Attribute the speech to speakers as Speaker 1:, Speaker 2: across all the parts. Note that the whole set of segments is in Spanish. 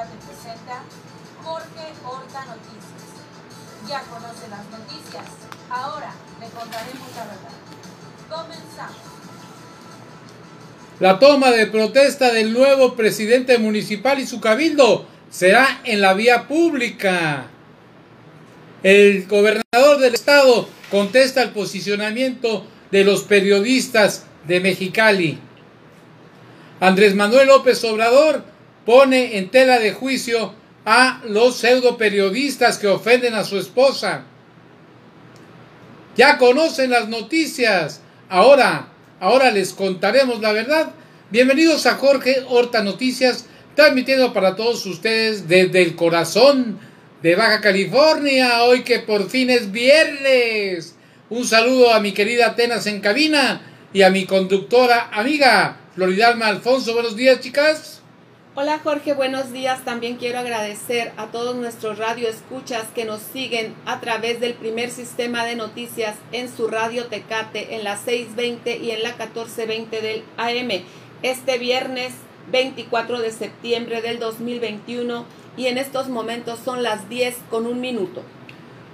Speaker 1: Tecate presenta Jorge Horta Noticias. Ya conoce las noticias, ahora le contaremos la verdad. Comenzamos.
Speaker 2: La toma de protesta del nuevo presidente municipal y su cabildo será en la vía pública. El gobernador del estado contesta el posicionamiento de los periodistas de Mexicali. Andrés Manuel López Obrador pone en tela de juicio a los pseudo periodistas que ofenden a su esposa. Ya conocen las noticias. Ahora, ahora les contaremos la verdad. Bienvenidos a Jorge Horta Noticias, transmitiendo para todos ustedes desde el corazón de Baja California, hoy que por fin es viernes. Un saludo a mi querida Atenas en cabina y a mi conductora amiga Floridalma Alfonso. Buenos días, chicas.
Speaker 3: Hola Jorge, buenos días. También quiero agradecer a todos nuestros radioescuchas que nos siguen a través del primer sistema de noticias en su radio Tecate en la 620 y en la 1420 del AM. Este viernes 24 de septiembre del 2021 y en estos momentos son las 10 con un minuto.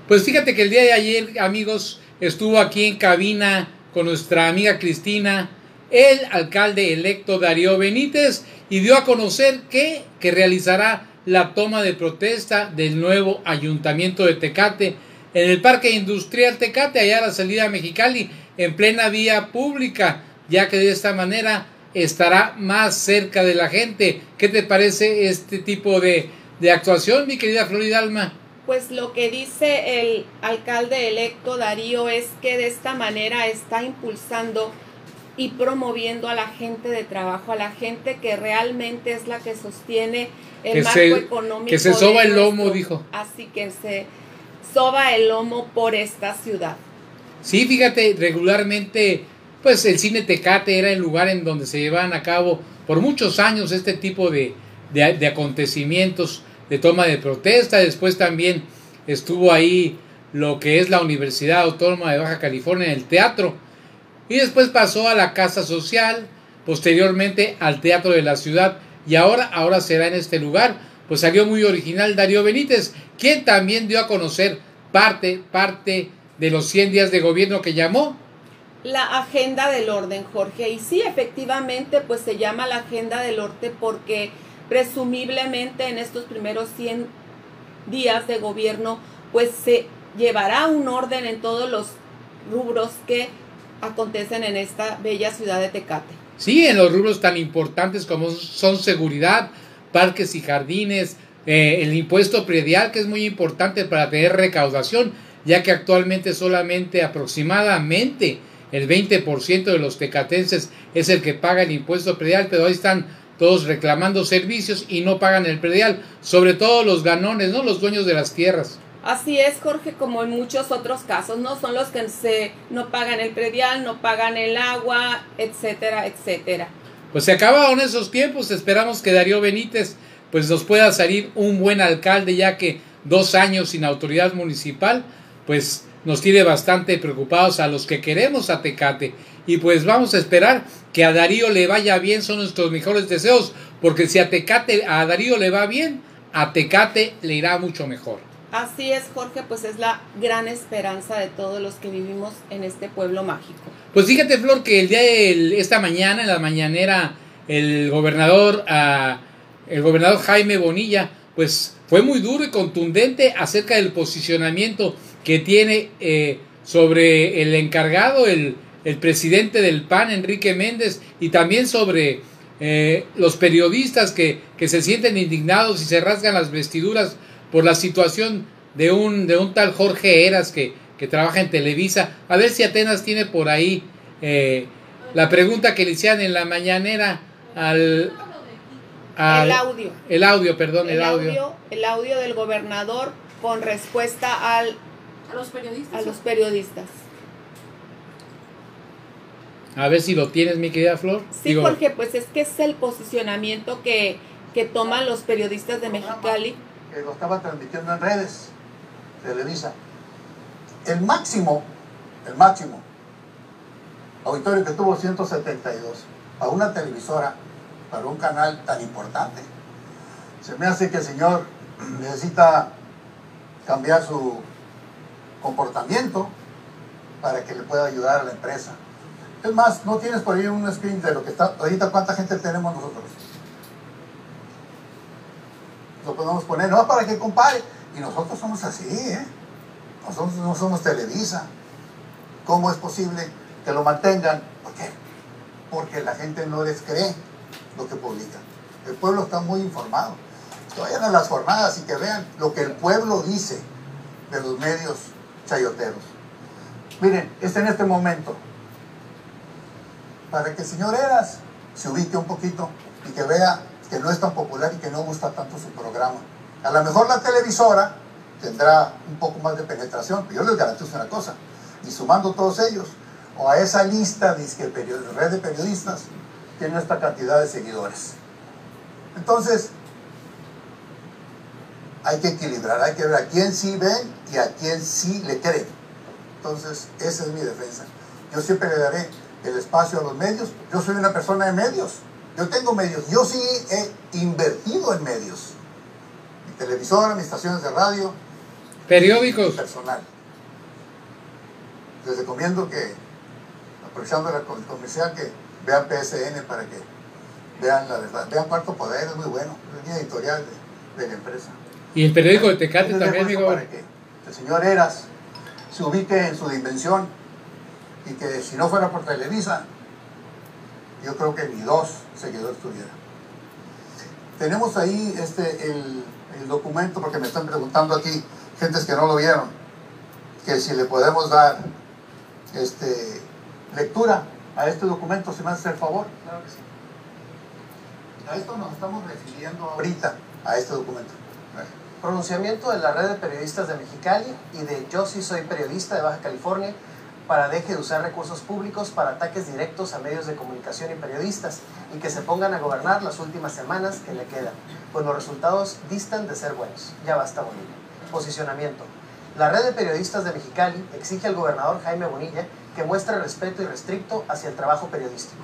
Speaker 2: Pues fíjate que el día de ayer, amigos, estuvo aquí en cabina con nuestra amiga Cristina, el alcalde electo Darío Benítez, y dio a conocer que, que realizará la toma de protesta del nuevo ayuntamiento de Tecate en el Parque Industrial Tecate, allá a la salida Mexicali, en plena vía pública, ya que de esta manera estará más cerca de la gente. ¿Qué te parece este tipo de, de actuación, mi querida Floridalma?
Speaker 3: Pues lo que dice el alcalde electo Darío es que de esta manera está impulsando y promoviendo a la gente de trabajo, a la gente que realmente es la que sostiene el
Speaker 2: Que
Speaker 3: marco
Speaker 2: se-
Speaker 3: económico.
Speaker 2: que se soba el lomo,
Speaker 3: nuestro-
Speaker 2: dijo.
Speaker 3: Así que se soba el lomo por esta ciudad.
Speaker 2: Sí, fíjate, regularmente, pues el cine Tecate era el lugar en donde se llevaban a cabo por muchos años este tipo de, de, de acontecimientos de toma de protesta. Después también estuvo ahí lo que es la Universidad Autónoma de Baja California, el teatro. Y después pasó a la Casa Social, posteriormente al Teatro de la Ciudad. Y ahora, ahora será en este lugar. Pues salió muy original Darío Benítez, quien también dio a conocer parte, parte de los 100 días de gobierno que llamó.
Speaker 3: La agenda del orden, Jorge. Y sí, efectivamente, pues se llama la agenda del orden porque presumiblemente en estos primeros 100 días de gobierno, pues se llevará un orden en todos los rubros que acontecen en esta bella ciudad de Tecate.
Speaker 2: Sí, en los rubros tan importantes como son seguridad, parques y jardines, eh, el impuesto predial que es muy importante para tener recaudación, ya que actualmente solamente aproximadamente el 20% de los tecatenses es el que paga el impuesto predial, pero ahí están todos reclamando servicios y no pagan el predial, sobre todo los ganones, ¿no? Los dueños de las tierras.
Speaker 3: Así es, Jorge, como en muchos otros casos, ¿no? Son los que se, no pagan el predial, no pagan el agua, etcétera, etcétera.
Speaker 2: Pues se acabaron esos tiempos, esperamos que Darío Benítez pues nos pueda salir un buen alcalde ya que dos años sin autoridad municipal pues nos tiene bastante preocupados a los que queremos a Tecate y pues vamos a esperar que a Darío le vaya bien, son nuestros mejores deseos porque si a Tecate, a Darío le va bien, a Tecate le irá mucho mejor.
Speaker 3: Así es, Jorge, pues es la gran esperanza de todos los que vivimos en este pueblo mágico.
Speaker 2: Pues fíjate, Flor, que el día de esta mañana, en la mañanera, el gobernador, ah, el gobernador Jaime Bonilla, pues fue muy duro y contundente acerca del posicionamiento que tiene eh, sobre el encargado, el, el presidente del PAN, Enrique Méndez, y también sobre eh, los periodistas que, que se sienten indignados y se rasgan las vestiduras por la situación de un, de un tal Jorge Eras que, que trabaja en Televisa. A ver si Atenas tiene por ahí eh, la pregunta que le hicieron en la mañanera al... al-
Speaker 3: el audio.
Speaker 2: El audio, perdón, el,
Speaker 3: El
Speaker 2: audio.
Speaker 3: audio, el audio del gobernador con respuesta al,
Speaker 1: A los periodistas.
Speaker 3: a los periodistas.
Speaker 2: A ver si lo tienes, mi querida Flor.
Speaker 3: Sí,
Speaker 2: Digo,
Speaker 3: Jorge, pues es que es el posicionamiento que, que toman los periodistas de Mexicali.
Speaker 4: Que lo estaba transmitiendo en redes, Televisa. El máximo, el máximo auditorio que tuvo 172 a una televisora para un canal tan importante. Se me hace que el señor necesita cambiar su comportamiento para que le pueda ayudar a la empresa. Es más, no tienes por ahí un screen de lo que está, ahorita cuánta gente tenemos nosotros. Lo podemos poner, no para que compare. Y nosotros somos así, ¿eh? Nosotros no somos Televisa. ¿Cómo es posible que lo mantengan? ¿Por qué? Porque la gente no les cree lo que publican. El pueblo está muy informado. Que vayan a las jornadas y que vean lo que el pueblo dice de los medios chayoteros. Miren, está en este momento. Para que el señor Eras se ubique un poquito y que vea que no es tan popular y que no gusta tanto su programa. A lo mejor la televisora tendrá un poco más de penetración, pero yo les garantizo una cosa, y sumando todos ellos, o a esa lista de red de periodistas, tiene esta cantidad de seguidores. Entonces, hay que equilibrar, hay que ver a quién sí ven y a quién sí le creen. Entonces, esa es mi defensa. Yo siempre le daré el espacio a los medios. Yo soy una persona de medios. Yo tengo medios. Yo sí he invertido en medios. Mi televisora, mis estaciones de radio.
Speaker 2: Periódicos.
Speaker 4: Personal. Les recomiendo que, aprovechando el comercial, que vean PSN para que vean la verdad. Vean Cuarto Poder, es muy bueno. Es una editorial de, la empresa.
Speaker 2: Y el periódico de Tecate también, amigo.
Speaker 4: Para que el señor Eras se ubique en su dimensión y que si no fuera por Televisa, yo creo que ni dos seguidores tuviera. Tenemos ahí este, el, el documento, porque me están preguntando aquí, gentes que no lo vieron, que si le podemos dar este, lectura a este documento, si me hace el favor. Claro que sí. A esto nos estamos refiriendo ahorita, a este documento.
Speaker 5: Pronunciamiento de la red de periodistas de Mexicali y de Yo sí soy periodista de Baja California para deje de usar recursos públicos para ataques directos a medios de comunicación y periodistas y que se pongan a gobernar las últimas semanas que le quedan, pues los resultados distan de ser buenos. Ya basta Bonilla. Posicionamiento. La red de periodistas de Mexicali exige al gobernador Jaime Bonilla que muestre respeto y restricto hacia el trabajo periodístico.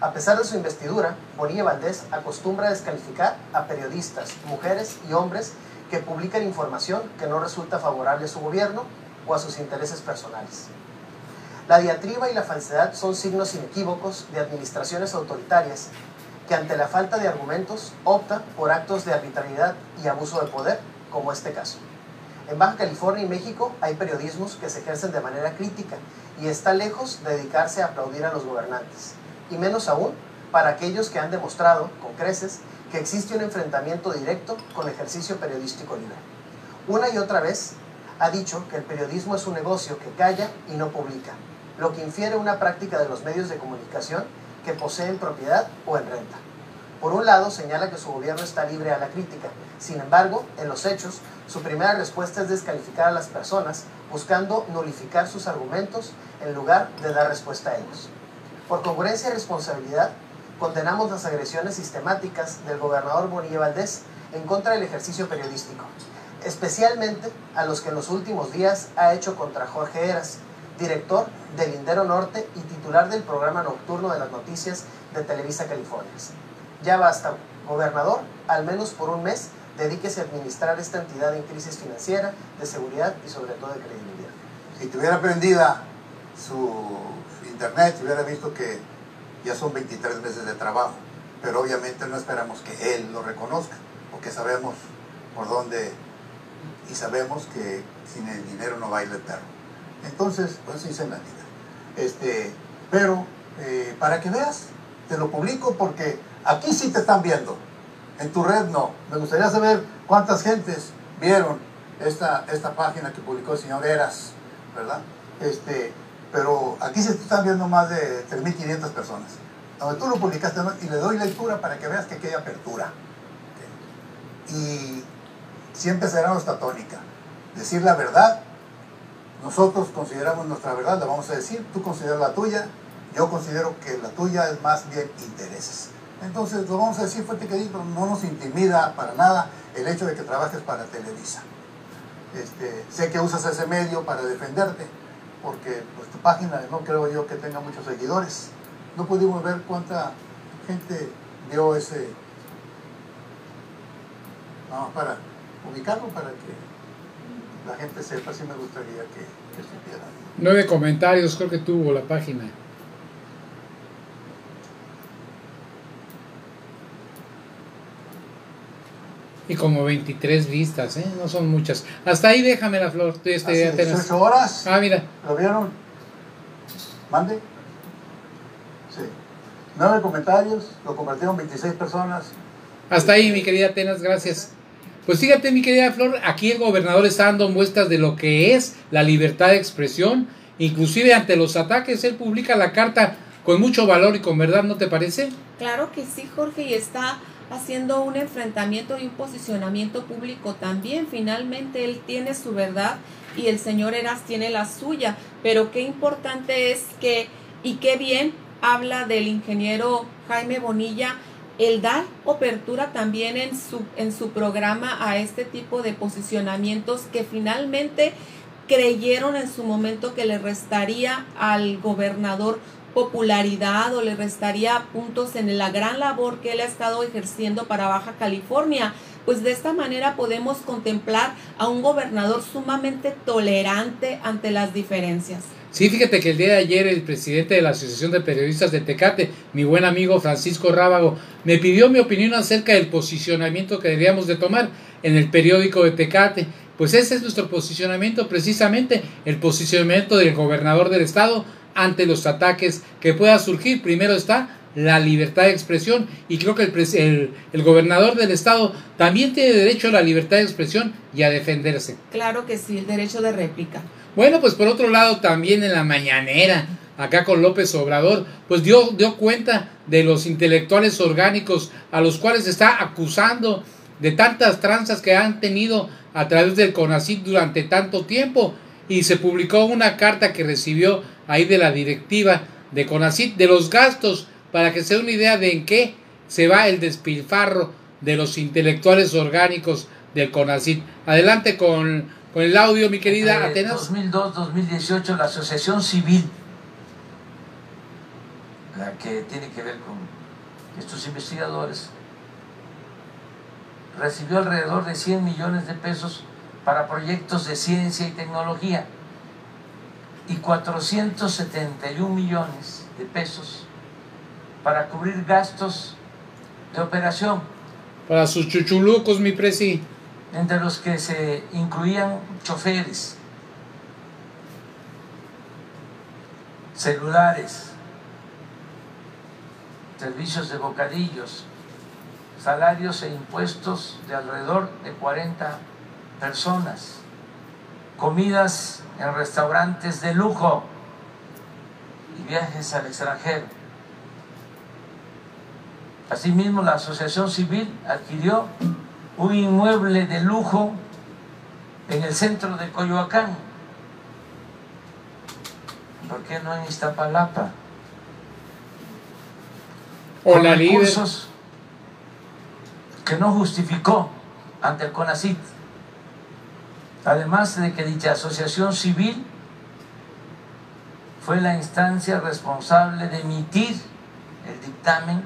Speaker 5: A pesar de su investidura, Bonilla Valdés acostumbra descalificar a periodistas, mujeres y hombres que publican información que no resulta favorable a su gobierno a sus intereses personales. La diatriba y la falsedad son signos inequívocos de administraciones autoritarias que ante la falta de argumentos opta por actos de arbitrariedad y abuso de poder, como este caso. En Baja California y México hay periodismos que se ejercen de manera crítica y está lejos de dedicarse a aplaudir a los gobernantes, y menos aún para aquellos que han demostrado, con creces, que existe un enfrentamiento directo con ejercicio periodístico libre. Una y otra vez ha dicho que el periodismo es un negocio que calla y no publica, lo que infiere una práctica de los medios de comunicación que poseen propiedad o en renta. Por un lado, señala que su gobierno está libre a la crítica. Sin embargo, en los hechos, su primera respuesta es descalificar a las personas, buscando nulificar sus argumentos en lugar de dar respuesta a ellos. Por congruencia y responsabilidad, condenamos las agresiones sistemáticas del gobernador Bonilla Valdés en contra del ejercicio periodístico, especialmente a los que en los últimos días ha hecho contra Jorge Eras, director del Lindero Norte y titular del programa nocturno de las noticias de Televisa California. Ya basta, gobernador, al menos por un mes, dedíquese a administrar esta entidad en crisis financiera, de seguridad y sobre todo de credibilidad.
Speaker 4: Si tuviera prendida su internet, hubiera visto que ya son 23 meses de trabajo, pero obviamente no esperamos que él lo reconozca, porque sabemos por dónde y sabemos que sin el dinero no baila el perro. Entonces, pues hice la vida. Este, pero eh, para que veas, te lo publico porque aquí sí te están viendo. En tu red no. Me gustaría saber cuántas gentes vieron esta, esta página que publicó el señor Eras, ¿verdad? Este, pero aquí se están viendo más de 3.500 personas. Donde tú lo publicaste y le doy lectura para que veas que aquí hay apertura. Y siempre será nuestra tónica. Decir la verdad, nosotros consideramos nuestra verdad, la vamos a decir, tú consideras la tuya, yo considero que la tuya es más bien intereses. Entonces lo vamos a decir fuerte que digo, no nos intimida para nada el hecho de que trabajes para Televisa. Este, sé que usas ese medio para defenderte, porque pues, tu página no creo yo que tenga muchos seguidores. No pudimos ver cuánta gente vio ese, No, para ubicarlo, para que la gente sepa, sí me gustaría que, que supiera.
Speaker 2: Nueve comentarios creo que tuvo la página. Y como 23 vistas, ¿eh? No son muchas. Hasta ahí déjame la flor. Este,
Speaker 4: Hace
Speaker 2: Atenas.
Speaker 4: 18 horas.
Speaker 2: Ah, mira.
Speaker 4: ¿Lo vieron? ¿Mande? Sí. Nueve comentarios, lo compartieron 26 personas.
Speaker 2: Hasta ahí, mi querida Atenas, gracias. Pues fíjate, mi querida Flor, aquí el gobernador está dando muestras de lo que es la libertad de expresión. Inclusive ante los ataques, él publica la carta con mucho valor y con verdad, ¿no te parece?
Speaker 3: Claro que sí, Jorge, y está haciendo un enfrentamiento y un posicionamiento público también. Finalmente él tiene su verdad y el señor Eras tiene la suya. Pero qué importante es que, y qué bien habla del ingeniero Jaime Bonilla, el dar apertura también en su, en su programa a este tipo de posicionamientos que finalmente creyeron en su momento que le restaría al gobernador popularidad o le restaría puntos en la gran labor que él ha estado ejerciendo para Baja California. Pues de esta manera podemos contemplar a un gobernador sumamente tolerante ante las diferencias.
Speaker 2: Sí, fíjate que el día de ayer el presidente de la Asociación de Periodistas de Tecate, mi buen amigo Francisco Rábago, me pidió mi opinión acerca del posicionamiento que deberíamos de tomar en el periódico de Tecate. Pues ese es nuestro posicionamiento, precisamente el posicionamiento del gobernador del estado ante los ataques que pueda surgir. Primero está la libertad de expresión y creo que el, el, el, gobernador del estado también tiene derecho a la libertad de expresión y a defenderse.
Speaker 3: Claro que sí, el derecho de réplica.
Speaker 2: Bueno, pues por otro lado también en la mañanera, acá con López Obrador, pues dio, dio cuenta de los intelectuales orgánicos a los cuales está acusando de tantas tranzas que han tenido a través del CONACYT durante tanto tiempo y se publicó una carta que recibió ahí de la directiva de CONACYT de los gastos para que se dé una idea de en qué se va el despilfarro de los intelectuales orgánicos del CONACYT. Adelante con, con el audio, mi querida
Speaker 6: Entre
Speaker 2: Atenas.
Speaker 6: 2002-2018 la Asociación Civil, la que tiene que ver con estos investigadores, recibió alrededor de 100 millones de pesos para proyectos de ciencia y tecnología y 471 millones de pesos para cubrir gastos de operación,
Speaker 2: Para sus chuchulucos, mi presi.
Speaker 6: Entre los que se incluían choferes, celulares, servicios de bocadillos, salarios e impuestos de alrededor de 40 personas, comidas en restaurantes de lujo y viajes al extranjero. Asimismo, la Asociación Civil adquirió un inmueble de lujo en el centro de Coyoacán. ¿Por qué no en Iztapalapa?
Speaker 2: O
Speaker 6: Con
Speaker 2: la líder.
Speaker 6: recursos que no justificó ante el CONACIT. Además de que dicha asociación civil fue la instancia responsable de emitir el dictamen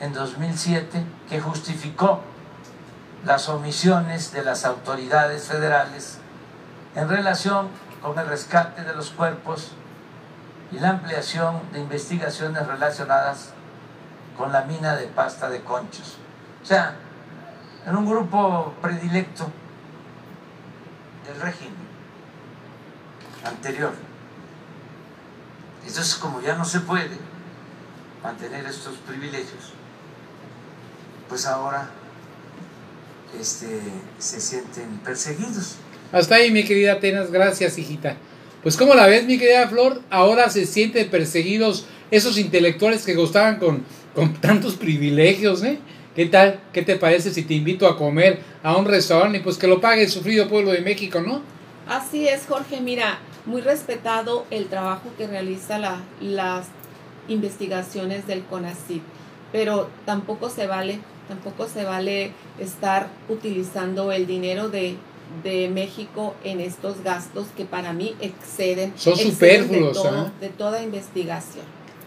Speaker 6: en 2007 que justificó las omisiones de las autoridades federales en relación con el rescate de los cuerpos y la ampliación de investigaciones relacionadas con la mina de pasta de conchos. O sea, en un grupo predilecto del régimen anterior. Entonces, como ya no se puede mantener estos privilegios, pues ahora este, se sienten perseguidos.
Speaker 2: Hasta ahí, mi querida Atenas, gracias, hijita. Pues como la ves, mi querida Flor, ahora se sienten perseguidos esos intelectuales que gozaban con, con tantos privilegios, ¿eh? ¿Qué tal? ¿Qué te parece si te invito a comer a un restaurante y pues que lo pague el sufrido pueblo de México, ¿no?
Speaker 3: Así es, Jorge. Mira, muy respetado el trabajo que realiza la, las investigaciones del CONACYT, pero tampoco se vale, tampoco se vale estar utilizando el dinero de, de México en estos gastos que para mí exceden,
Speaker 2: Son
Speaker 3: exceden
Speaker 2: superfluos,
Speaker 3: de, todo-
Speaker 2: ¿ah?
Speaker 3: de toda investigación.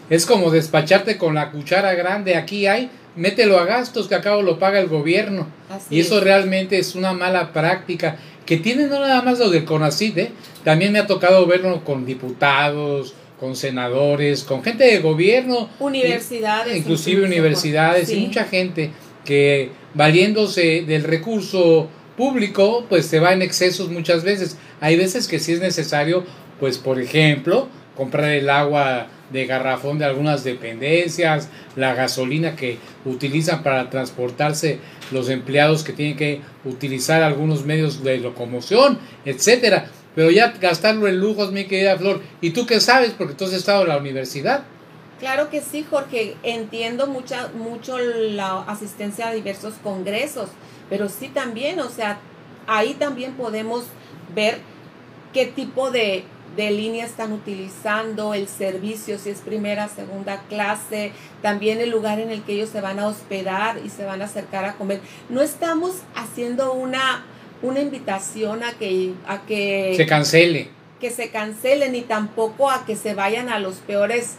Speaker 2: Es como despacharte con la cuchara grande. Aquí hay, mételo a gastos que a cabo lo paga el gobierno.
Speaker 3: Así
Speaker 2: y eso
Speaker 3: es.
Speaker 2: realmente es una mala práctica que tiene no nada más lo del CONACID, ¿eh? también me ha tocado verlo con diputados, con senadores, con gente de gobierno,
Speaker 3: Universidades.
Speaker 2: inclusive universidades y mucha gente que valiéndose del recurso público, pues se va en excesos muchas veces. Hay veces que sí es necesario, pues por ejemplo, comprar el agua de garrafón de algunas dependencias, la gasolina que utilizan para transportarse los empleados que tienen que utilizar algunos medios de locomoción, etcétera. Pero ya gastarlo en lujos, mi querida Flor, ¿y tú qué sabes? Porque tú has estado en la universidad.
Speaker 3: Claro que sí, Jorge. Entiendo mucha, mucho la asistencia a diversos congresos, pero sí también, o sea, ahí también podemos ver qué tipo de, de línea están utilizando, el servicio, si es primera, segunda clase, también el lugar en el que ellos se van a hospedar y se van a acercar a comer. No estamos haciendo una, una invitación a que, a que
Speaker 2: Se cancele.
Speaker 3: que se cancelen ni tampoco a que se vayan a los peores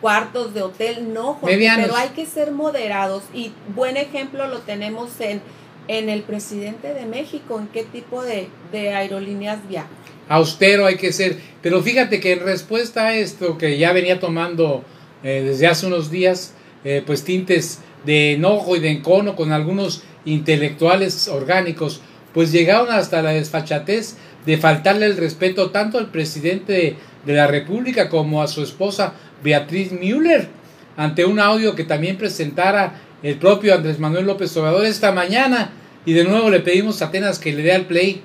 Speaker 3: cuartos de hotel, no, Jorge,
Speaker 2: Medianos.
Speaker 3: pero hay que ser moderados y buen ejemplo lo tenemos en, en el presidente de México, en qué tipo de, de aerolíneas viaja.
Speaker 2: austero hay que ser. Pero fíjate que en respuesta a esto que ya venía tomando eh, desde hace unos días, eh, pues tintes de enojo y de encono con algunos intelectuales orgánicos, pues llegaron hasta la desfachatez de faltarle el respeto tanto al presidente de, de la República como a su esposa Beatriz Müller, ante un audio que también presentara el propio Andrés Manuel López Obrador esta mañana. Y de nuevo le pedimos a Atenas que le dé al play.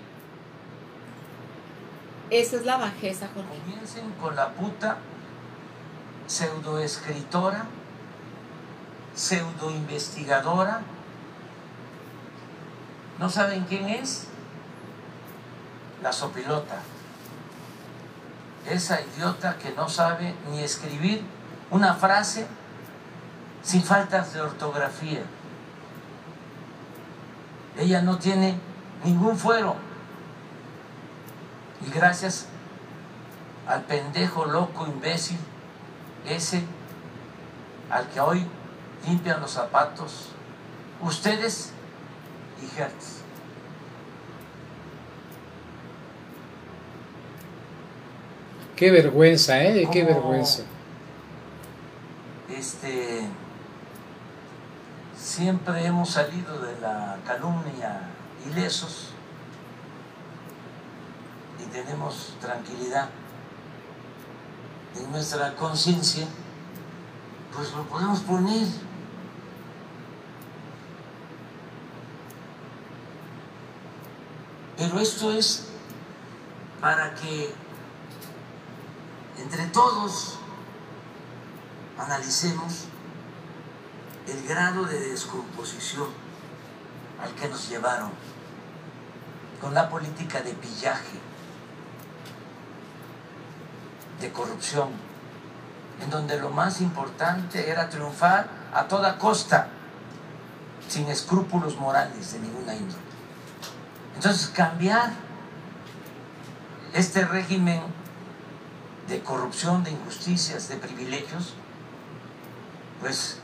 Speaker 3: Esa es la bajeza, Jorge.
Speaker 6: Comiencen con la puta pseudoescritora, pseudoinvestigadora. ¿No saben quién es? La sopilota. Esa idiota que no sabe ni escribir una frase sin faltas de ortografía. Ella no tiene ningún fuero. Y gracias al pendejo, loco, imbécil, ese al que hoy limpian los zapatos, ustedes y Hertz.
Speaker 2: Qué vergüenza, ¿eh? Qué vergüenza.
Speaker 6: Este, siempre hemos salido de la calumnia ilesos y tenemos tranquilidad en nuestra conciencia, pues lo podemos poner. Pero esto es para que entre todos analicemos el grado de descomposición al que nos llevaron con la política de pillaje, de corrupción, en donde lo más importante era triunfar a toda costa, sin escrúpulos morales de ninguna índole. Entonces, cambiar este régimen de corrupción, de injusticias, de privilegios, pues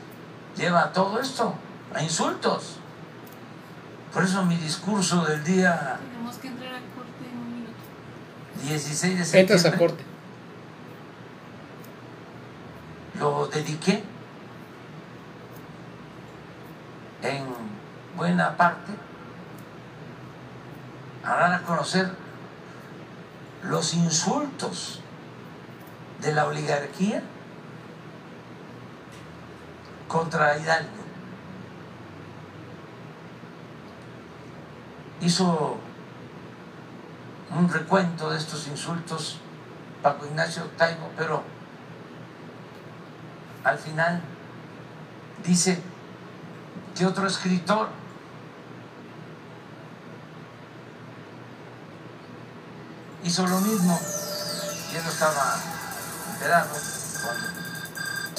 Speaker 6: lleva a todo esto, a insultos. Por eso mi discurso del día
Speaker 7: Tenemos que entrar a corte en un minuto.
Speaker 6: 16 de
Speaker 2: Entras a
Speaker 6: septiembre
Speaker 2: corte.
Speaker 6: lo dediqué en buena parte a dar a conocer los insultos de la oligarquía contra Hidalgo. Hizo un recuento de estos insultos Paco Ignacio Taibo, pero al final dice que otro escritor hizo lo mismo. Yo no estaba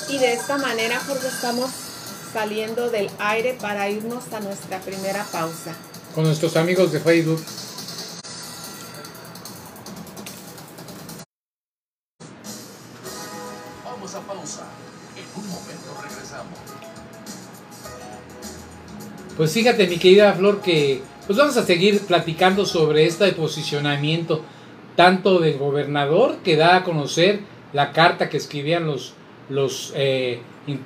Speaker 3: y de esta manera, Jorge, estamos saliendo del aire para irnos a nuestra primera pausa.
Speaker 2: Con nuestros amigos de Facebook.
Speaker 8: Vamos a pausa. En un momento regresamos.
Speaker 2: Pues fíjate, mi querida Flor, que pues vamos a seguir platicando sobre este posicionamiento tanto del gobernador que da a conocer la carta que escribían los, los, eh,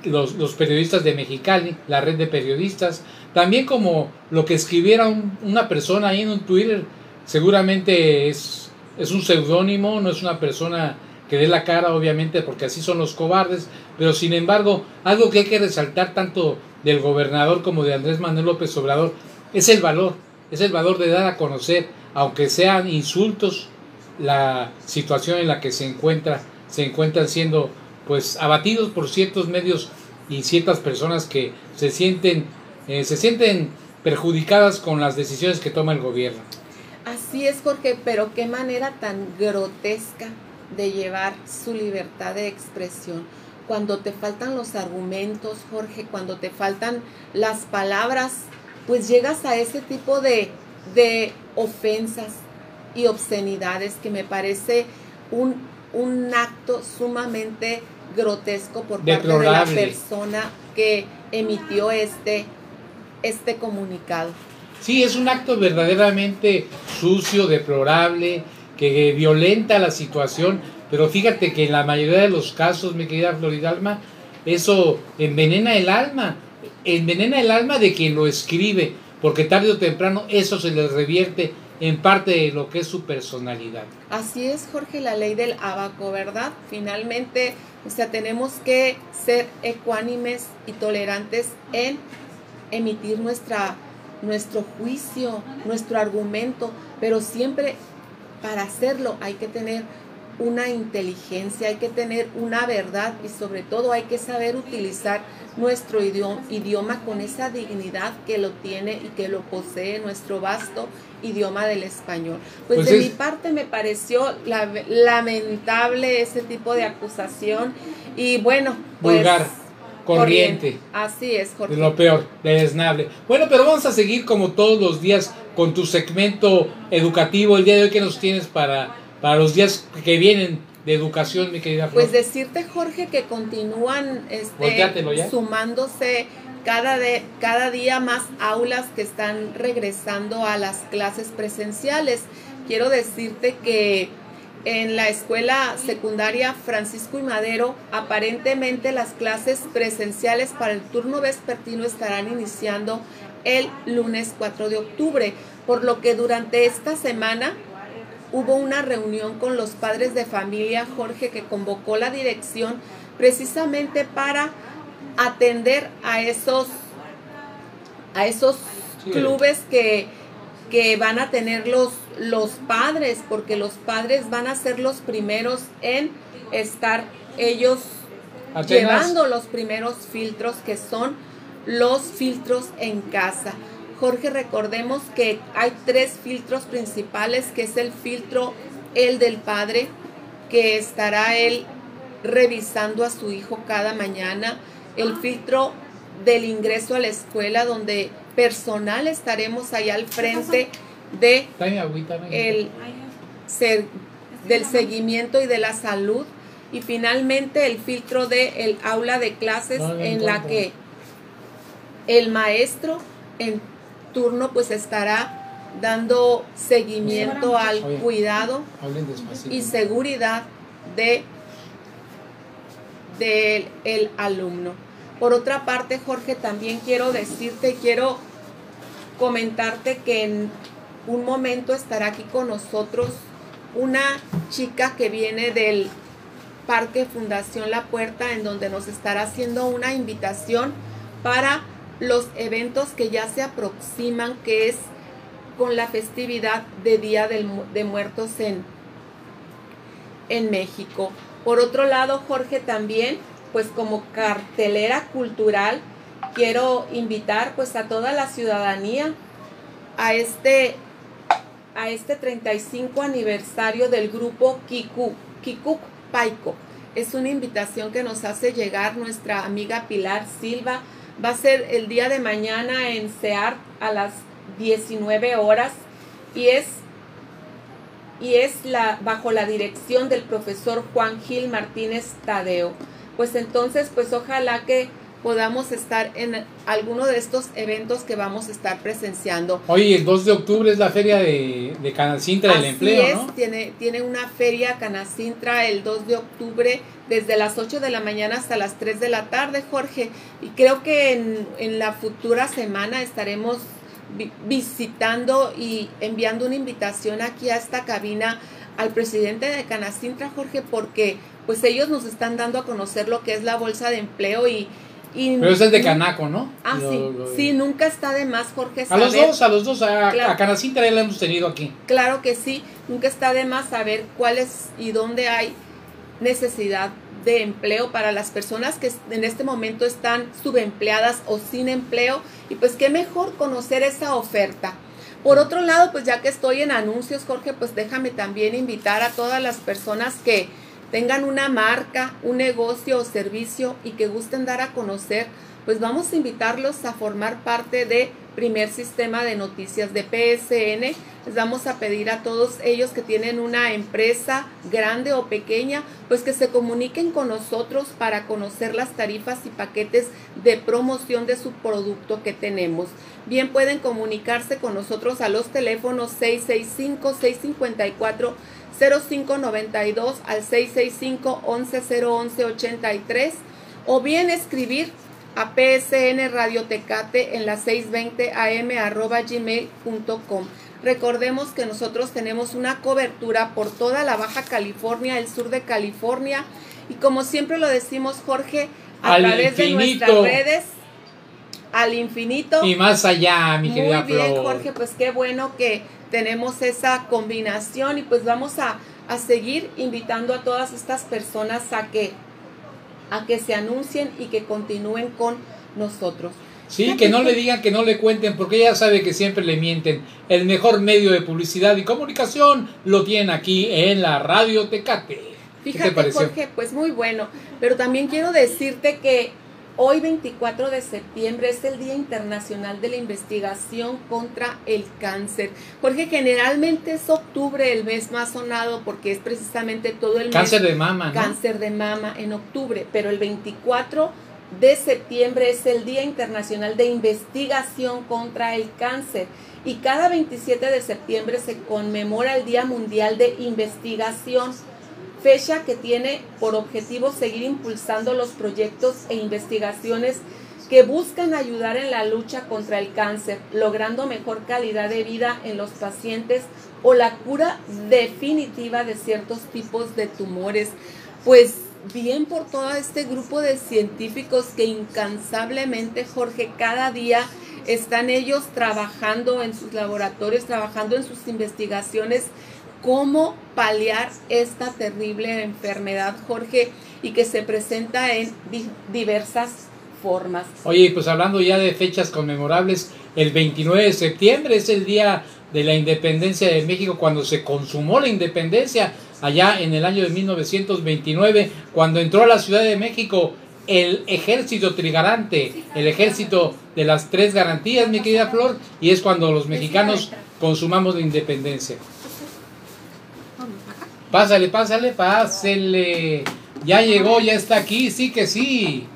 Speaker 2: los, los, periodistas de Mexicali, la red de periodistas, también como lo que escribiera una persona ahí en un Twitter, seguramente es, es un seudónimo, no es una persona que dé la cara, obviamente, porque así son los cobardes, pero sin embargo, algo que hay que resaltar tanto del gobernador como de Andrés Manuel López Obrador es el valor, es el valor de dar a conocer, aunque sean insultos, la situación en la que se encuentra, se encuentran siendo pues abatidos por ciertos medios y ciertas personas que se sienten, eh, se sienten perjudicadas con las decisiones que toma el gobierno.
Speaker 3: Así es, Jorge, pero qué manera tan grotesca de llevar su libertad de expresión. Cuando te faltan los argumentos, Jorge, cuando te faltan las palabras, pues llegas a ese tipo de, de ofensas y obscenidades que me parece un, un acto sumamente grotesco por parte de la persona que emitió este, este comunicado.
Speaker 2: Sí, es un acto verdaderamente sucio, deplorable, que violenta la situación, pero fíjate que en la mayoría de los casos, mi querida Floridalma, eso envenena el alma, envenena el alma de quien lo escribe, porque tarde o temprano eso se le revierte en parte de lo que es su personalidad.
Speaker 3: Así es, Jorge, la ley del abaco, ¿verdad? Finalmente, o sea, tenemos que ser ecuánimes y tolerantes en emitir nuestra, nuestro juicio, nuestro argumento, pero siempre para hacerlo hay que tener una inteligencia, hay que tener una verdad y sobre todo hay que saber utilizar nuestro idioma, con esa dignidad que lo tiene y que lo posee nuestro vasto idioma del español. Pues, pues de mi parte me pareció lamentable ese tipo de acusación y bueno,
Speaker 2: pues... Vulgar. Corriente.
Speaker 3: Así es,
Speaker 2: Jorge. De lo peor, desnable. Bueno, pero vamos a seguir como todos los días con tu segmento educativo. El día de hoy que nos tienes para para los días que vienen de educación, mi querida
Speaker 3: Flor? Pues decirte, Jorge, que continúan este, sumándose cada, de, cada día más aulas que están regresando a las clases presenciales. Quiero decirte que en la escuela secundaria Francisco y Madero, aparentemente las clases presenciales para el turno vespertino estarán iniciando el lunes 4 de octubre, por lo que durante esta semana hubo una reunión con los padres de familia, Jorge, que convocó la dirección precisamente para atender a esos, a esos clubes que, que van a tener los, los padres, porque los padres van a ser los primeros en estar ellos llevando los primeros filtros que son los filtros en casa. Jorge, recordemos que hay tres filtros principales, que es el filtro, el del padre, que estará él revisando a su hijo cada mañana, el filtro del ingreso a la escuela, donde personal estaremos allá al frente de el del seguimiento y de la salud. Y finalmente el filtro de el aula de clases en la que el maestro en turno pues estará dando seguimiento al cuidado y seguridad de del el alumno. Por otra parte, Jorge, también quiero decirte, quiero comentarte que en un momento estará aquí con nosotros una chica que viene del Parque Fundación La Puerta, en donde nos estará haciendo una invitación para los eventos que ya se aproximan, que es con la festividad de Día de Muertos en, en México. Por otro lado, Jorge, también, pues como cartelera cultural, quiero invitar pues a toda la ciudadanía a este, a este 35 aniversario del grupo Kiku, Kikuk Paiko. Es una invitación que nos hace llegar nuestra amiga Pilar Silva, Va a ser el día de mañana en SEAR a las 19 horas y es, y es la, bajo la dirección del profesor Juan Gil Martínez Tadeo. Pues entonces, pues ojalá que podamos estar en alguno de estos eventos que vamos a estar presenciando.
Speaker 2: Oye, el 2 de octubre es la feria de, de Canacintra del
Speaker 3: Así
Speaker 2: Empleo,
Speaker 3: es,
Speaker 2: ¿no?
Speaker 3: tiene, tiene una feria Canacintra el 2 de octubre desde las 8 de la mañana hasta las 3 de la tarde, Jorge. Y creo que en, en la futura semana estaremos vi- visitando y enviando una invitación aquí a esta cabina al presidente de Canacintra, Jorge, porque pues ellos nos están dando a conocer lo que es la bolsa de empleo y... y
Speaker 2: Pero es de Canaco, ¿no?
Speaker 3: Ah,
Speaker 2: Lo-
Speaker 3: sí,
Speaker 2: lo-
Speaker 3: sí, nunca está de más, Jorge,
Speaker 2: A los
Speaker 3: saber-
Speaker 2: dos, a los dos, a,
Speaker 3: Claro.
Speaker 2: a ya la hemos tenido aquí.
Speaker 3: Claro que sí, nunca está de más saber cuáles y dónde hay necesidad de empleo para las personas que en este momento están subempleadas o sin empleo y pues qué mejor conocer esa oferta. Por otro lado, pues ya que estoy en anuncios, Jorge, pues déjame también invitar a todas las personas que tengan una marca, un negocio o servicio y que gusten dar a conocer, pues vamos a invitarlos a formar parte de primer sistema de noticias de PSN. Les vamos a pedir a todos ellos que tienen una empresa grande o pequeña, pues que se comuniquen con nosotros para conocer las tarifas y paquetes de promoción de su producto que tenemos. Bien pueden comunicarse con nosotros a los teléfonos 665-654. 0592 al 665 11 83 o bien escribir a PSN Radio Tecate en la 620 am arroba gmail.com. Recordemos que nosotros tenemos una cobertura por toda la Baja California, el sur de California y como siempre lo decimos Jorge, a
Speaker 2: Al
Speaker 3: través de nuestras redes al infinito.
Speaker 2: Y más allá, mi
Speaker 3: Muy
Speaker 2: querida
Speaker 3: bien,
Speaker 2: Flor.
Speaker 3: Jorge, pues qué bueno que tenemos esa combinación y pues vamos a, a seguir invitando a todas estas personas a que, a que se anuncien y que continúen con nosotros.
Speaker 2: Sí, que no le digan, que no le cuenten, porque ella sabe que siempre le mienten. El mejor medio de publicidad y comunicación lo tienen aquí en la Radio Tecate. ¿Qué te
Speaker 3: Fíjate? Jorge, pues muy bueno. Pero también quiero decirte que hoy 24 de septiembre es el Día Internacional de la Investigación contra el Cáncer. Jorge, generalmente es octubre el mes más sonado porque es precisamente todo el
Speaker 2: Cáncer
Speaker 3: mes
Speaker 2: de mama, ¿no?
Speaker 3: cáncer de mama en octubre, pero el 24 de septiembre es el Día Internacional de Investigación contra el Cáncer y cada 27 de septiembre se conmemora el Día Mundial de Investigación, fecha que tiene por objetivo seguir impulsando los proyectos e investigaciones que buscan ayudar en la lucha contra el cáncer, logrando mejor calidad de vida en los pacientes o la cura definitiva de ciertos tipos de tumores. Pues bien por todo este grupo de científicos que incansablemente, Jorge, cada día están ellos trabajando en sus laboratorios, trabajando en sus investigaciones, cómo paliar esta terrible enfermedad, Jorge, y que se presenta en di- diversas formas.
Speaker 2: Oye, pues hablando ya de fechas conmemorables, el 29 de septiembre es el día de la independencia de México, cuando se consumó la independencia, allá en el año de 1929, cuando entró a la Ciudad de México el ejército trigarante, el ejército de las tres garantías, mi querida Flor, y es cuando los mexicanos consumamos la independencia. Pásale, pásale, pásele. Ya llegó, ya está aquí, sí que sí.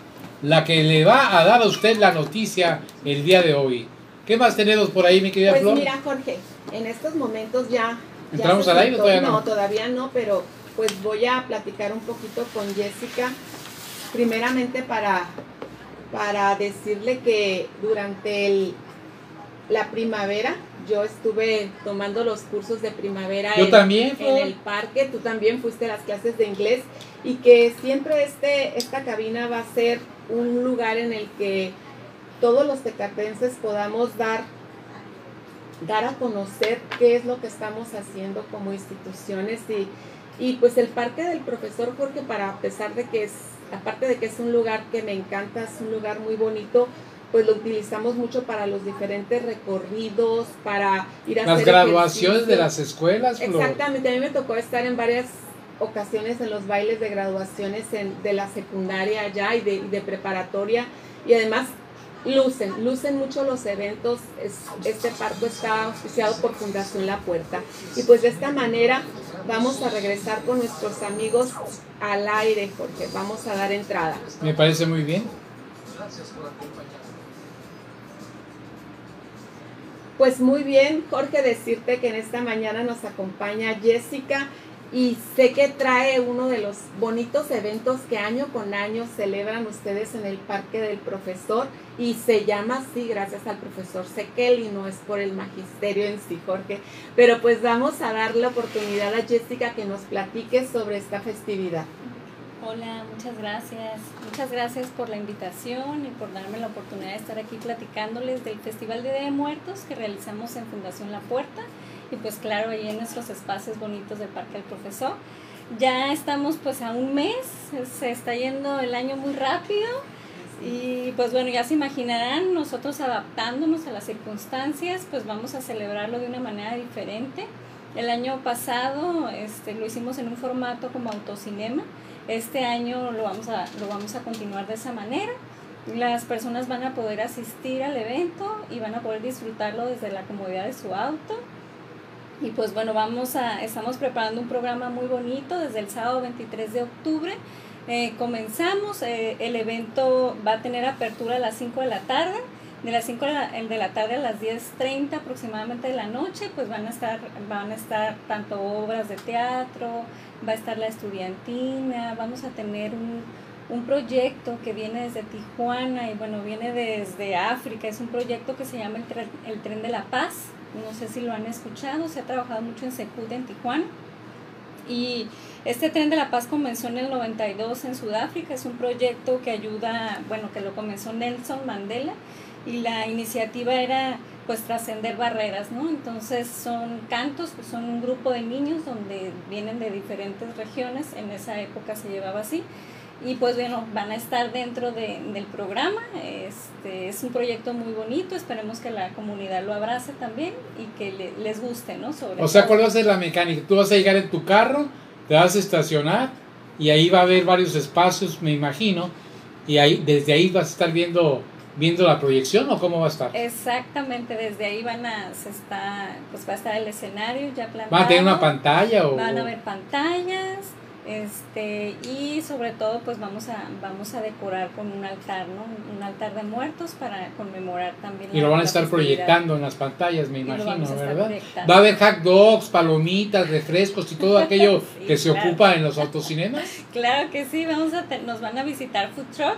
Speaker 2: La que le va a dar a usted la noticia el día de hoy. ¿Qué más tenemos por ahí, mi querida
Speaker 3: Pues
Speaker 2: Flor?
Speaker 3: mira, Jorge, en estos momentos ya... ya
Speaker 2: ¿Entramos
Speaker 3: se
Speaker 2: al aire todavía no?
Speaker 3: No, todavía no, pero pues voy a platicar un poquito con Jessica, primeramente para, para decirle que durante el, la primavera yo estuve tomando los cursos de primavera
Speaker 2: Yo
Speaker 3: en,
Speaker 2: también,
Speaker 3: en el parque, tú también fuiste a las clases de inglés y que siempre este, esta cabina va a ser un lugar en el que todos los tecatenses podamos dar dar a conocer qué es lo que estamos haciendo como instituciones y, y pues el parque del profesor Jorge para a pesar de que es aparte de que es un lugar que me encanta es un lugar muy bonito pues lo utilizamos mucho para los diferentes recorridos para ir a
Speaker 2: Las
Speaker 3: hacer
Speaker 2: graduaciones de las escuelas, Flor.
Speaker 3: Exactamente, a mí me tocó estar en varias ocasiones en los bailes de graduaciones en- de la secundaria allá y de, y de preparatoria y además lucen, lucen mucho los eventos. Es- este parque está auspiciado por Fundación La Puerta y pues de esta manera vamos a regresar con nuestros amigos al aire, Jorge. Vamos a dar entrada.
Speaker 2: Me parece muy bien.
Speaker 8: Gracias por acompañarnos.
Speaker 3: Pues muy bien, Jorge, decirte que en esta mañana nos acompaña Jessica y sé que trae uno de los bonitos eventos que año con año celebran ustedes en el Parque del Profesor y se llama así gracias al profesor Sequel y no es por el magisterio en sí, Jorge. Pero pues vamos a dar la oportunidad a Jessica que nos platique sobre esta festividad.
Speaker 9: Hola, muchas gracias. Muchas gracias por la invitación y por darme la oportunidad de estar aquí platicándoles del Festival de Día de Muertos que realizamos en Fundación La Puerta y pues claro, ahí en nuestros espacios bonitos del Parque del Profesor. Ya estamos pues a un mes, se está yendo el año muy rápido y pues bueno, ya se imaginarán, nosotros adaptándonos a las circunstancias, pues vamos a celebrarlo de una manera diferente. El año pasado este, lo hicimos en un formato como autocinema este año lo vamos a, lo vamos a continuar de esa manera. Las personas van a poder asistir al evento y van a poder disfrutarlo desde la comodidad de su auto. Y pues bueno, vamos a, estamos preparando un programa muy bonito desde el sábado 23 de octubre. Eh, comenzamos, eh, el evento va a tener apertura a las 5 de la tarde. De las 5 de la, de la tarde a las 10.30 aproximadamente de la noche, pues van a estar, van a estar tanto obras de teatro, va a estar la estudiantina, vamos a tener un, un proyecto que viene desde Tijuana y bueno, viene desde África, es un proyecto que se llama el tren, el tren de la Paz, no sé si lo han escuchado, se ha trabajado mucho en Secut en Tijuana. Y este tren de la paz comenzó en el 92 en Sudáfrica, es un proyecto que ayuda, bueno, que lo comenzó Nelson Mandela y la iniciativa era pues trascender barreras, ¿no? Entonces son cantos, pues son un grupo de niños donde vienen de diferentes regiones, en esa época se llevaba así, y pues bueno, van a estar dentro de, del programa, este, es un proyecto muy bonito, esperemos que la comunidad lo abrace también y que le, les guste, ¿no?
Speaker 2: Sobre o sea, ¿cuál va a ser la mecánica? Tú vas a llegar en tu carro, te vas a estacionar y ahí va a haber varios espacios, me imagino, y ahí desde ahí vas a estar viendo viendo la proyección o cómo va a estar?
Speaker 9: Exactamente, desde ahí van a, se está, pues va a estar el escenario ya plantado.
Speaker 2: ¿Van a tener una pantalla o...?
Speaker 9: Van a haber pantallas, este, y sobre todo pues vamos a, vamos a decorar con un altar, ¿no? Un altar de muertos para conmemorar también.
Speaker 2: Y lo van a estar proyectando en las pantallas, me imagino, ¿verdad? Va a haber hack dogs, palomitas, refrescos y todo aquello que se ocupa en los autocinemas.
Speaker 9: Claro que sí, vamos a nos van a visitar food truck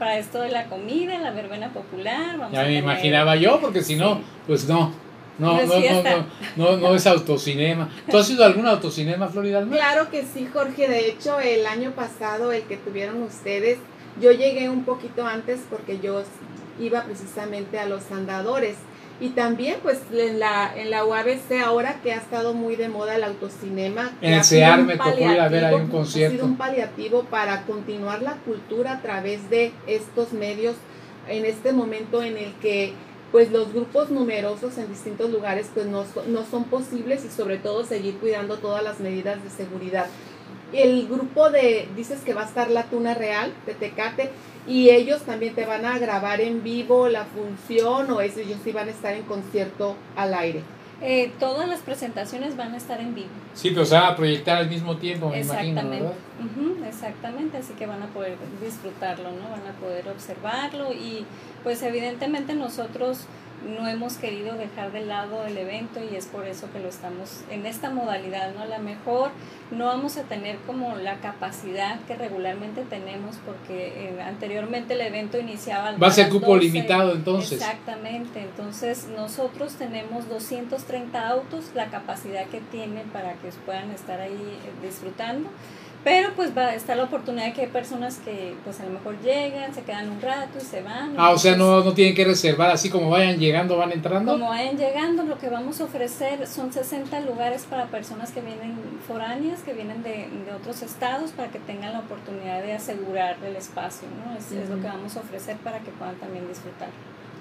Speaker 9: para esto de la comida, la verbena popular. Vamos
Speaker 2: ya me imaginaba yo, porque si no, pues no. No, no, no, no, no, no, es autocinema. ¿Tú has ido a algún autocinema, Florida?
Speaker 3: Claro que sí, Jorge. De hecho, el año pasado, el que tuvieron ustedes, yo llegué un poquito antes porque yo iba precisamente a los andadores. Y también, pues, en la, en la UABC, ahora que ha estado muy de moda el autocinema.
Speaker 2: En el CEAR me tocó ir a ver ahí un concierto.
Speaker 3: Ha sido un paliativo para continuar la cultura a través de estos medios en este momento en el que pues los grupos numerosos en distintos lugares pues no, no son posibles y sobre todo seguir cuidando todas las medidas de seguridad. El grupo de, dices que va a estar la Tuna Real de Tecate, y ellos también te van a grabar en vivo la función o ellos sí van a estar en concierto al aire.
Speaker 9: Eh, todas las presentaciones van a estar en vivo.
Speaker 2: Sí, pero se van a proyectar al mismo tiempo, me imagino, ¿verdad?
Speaker 9: exactamente, así que van a poder disfrutarlo, ¿no? Van a poder observarlo y pues evidentemente nosotros no hemos querido dejar de lado el evento y es por eso que lo estamos en esta modalidad, ¿no? A lo mejor no vamos a tener como la capacidad que regularmente tenemos porque eh, anteriormente el evento iniciaba
Speaker 2: Va a ser cupo limitado entonces.
Speaker 9: Exactamente, entonces nosotros tenemos 230 autos, la capacidad que tienen para que puedan estar ahí eh, disfrutando. Pero pues va, está la oportunidad de que hay personas que pues a lo mejor llegan, se quedan un rato y se van.
Speaker 2: Ah, o sea, no, no tienen que reservar, así como vayan llegando, van entrando.
Speaker 9: Como vayan llegando, lo que vamos a ofrecer son 60 lugares para personas que vienen foráneas, que vienen de, de otros estados, para que tengan la oportunidad de asegurar el espacio, ¿no? Es, es lo que vamos a ofrecer para que puedan también disfrutar.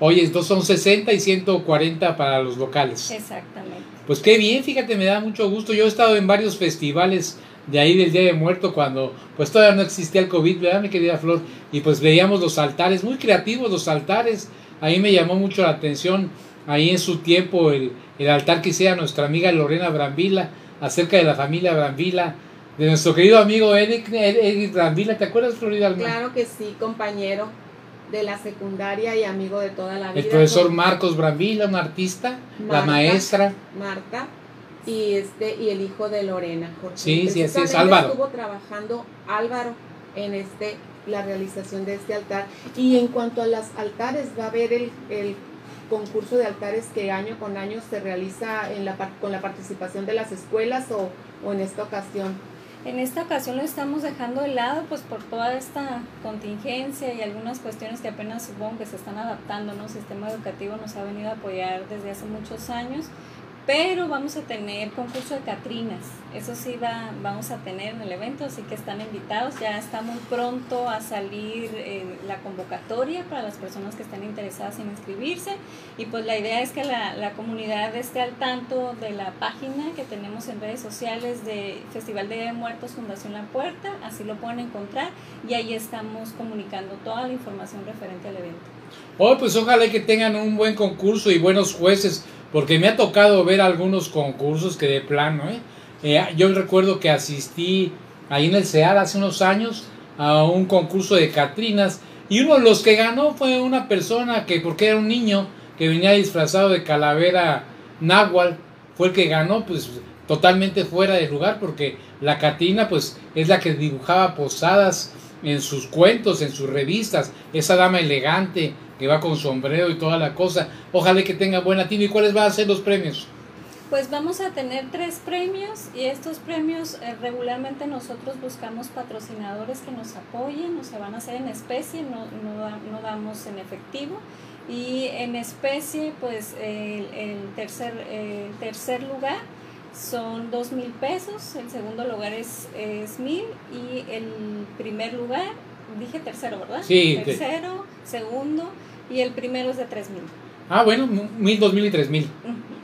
Speaker 2: Oye, estos son 60 y 140 para los locales.
Speaker 9: Exactamente.
Speaker 2: Pues qué bien, fíjate, me da mucho gusto. Yo he estado en varios festivales de ahí del Día de Muerto cuando pues todavía no existía el COVID, ¿verdad mi querida Flor? Y pues veíamos los altares, muy creativos los altares, ahí me llamó mucho la atención, ahí en su tiempo el, el altar que hiciera nuestra amiga Lorena Brambila, acerca de la familia Brambila, de nuestro querido amigo Eric, Eric Brambila, ¿te acuerdas Florida?
Speaker 3: Claro que sí, compañero. de la secundaria y amigo de toda la vida.
Speaker 2: El profesor. Marcos Brambila, un artista, la maestra.
Speaker 3: Marta y este y el hijo de Lorena. Jorge.
Speaker 2: Sí, sí, así es, Álvaro.
Speaker 3: Estuvo trabajando Álvaro en este la realización de este altar y en cuanto a los altares va a haber el, el concurso de altares que año con año se realiza en la, par- con la participación de las escuelas o, o en esta ocasión.
Speaker 9: En esta ocasión lo estamos dejando de lado pues por toda esta contingencia y algunas cuestiones que apenas supongo que se están adaptando, ¿no? El sistema educativo nos ha venido a apoyar desde hace muchos años, pero vamos a tener concurso de Catrinas, eso sí va, vamos a tener en el evento, así que están invitados, ya está muy pronto a salir eh, la convocatoria para las personas que están interesadas en inscribirse. Y pues la idea es que la, la comunidad esté al tanto de la página que tenemos en redes sociales de Festival de Muertos Fundación La Puerta, así lo pueden encontrar y ahí estamos comunicando toda la información referente al evento.
Speaker 2: Oh, pues ojalá que tengan un buen concurso y buenos jueces, porque me ha tocado ver algunos concursos que de plano, ¿eh? Eh, yo recuerdo que asistí ahí en el CEAR hace unos años a un concurso de Catrinas y uno de los que ganó fue una persona que, porque era un niño que venía disfrazado de calavera náhuatl, fue el que ganó, pues totalmente fuera de lugar, porque la Catrina, pues es la que dibujaba posadas en sus cuentos, en sus revistas, esa dama elegante que va con sombrero y toda la cosa. Ojalá que tenga buena tino. ¿Y cuáles van a ser los premios?
Speaker 9: Pues vamos a tener tres premios y estos premios eh, regularmente nosotros buscamos patrocinadores que nos apoyen, o sea, van a ser en especie, no, no, no damos en efectivo. Y en especie, pues el, el tercer, el tercer lugar son dos mil pesos, el segundo lugar es, es mil y el primer lugar, dije tercero, ¿verdad?
Speaker 2: Sí, te-
Speaker 9: Tercero, segundo y el primero es de tres mil.
Speaker 2: Ah, bueno, mil, dos mil y tres mil.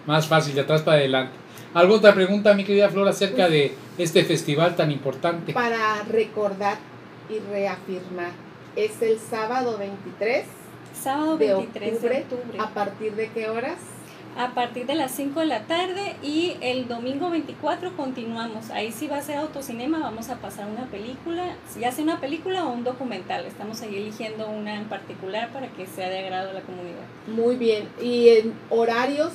Speaker 2: Más fácil, de atrás para adelante. ¿Alguna otra pregunta, mi querida Flor, acerca de este festival tan importante?
Speaker 3: Para recordar y reafirmar, es el sábado 23
Speaker 9: Sábado
Speaker 3: de
Speaker 9: 23
Speaker 3: octubre,
Speaker 9: de octubre.
Speaker 3: ¿A partir de qué horas?
Speaker 9: A partir de las 5 de la tarde y el domingo 24 continuamos. Ahí sí va a ser autocinema, vamos a pasar una película, ya sea una película o un documental. Estamos ahí eligiendo una en particular para que sea de agrado a la comunidad.
Speaker 3: Muy bien. ¿Y en horarios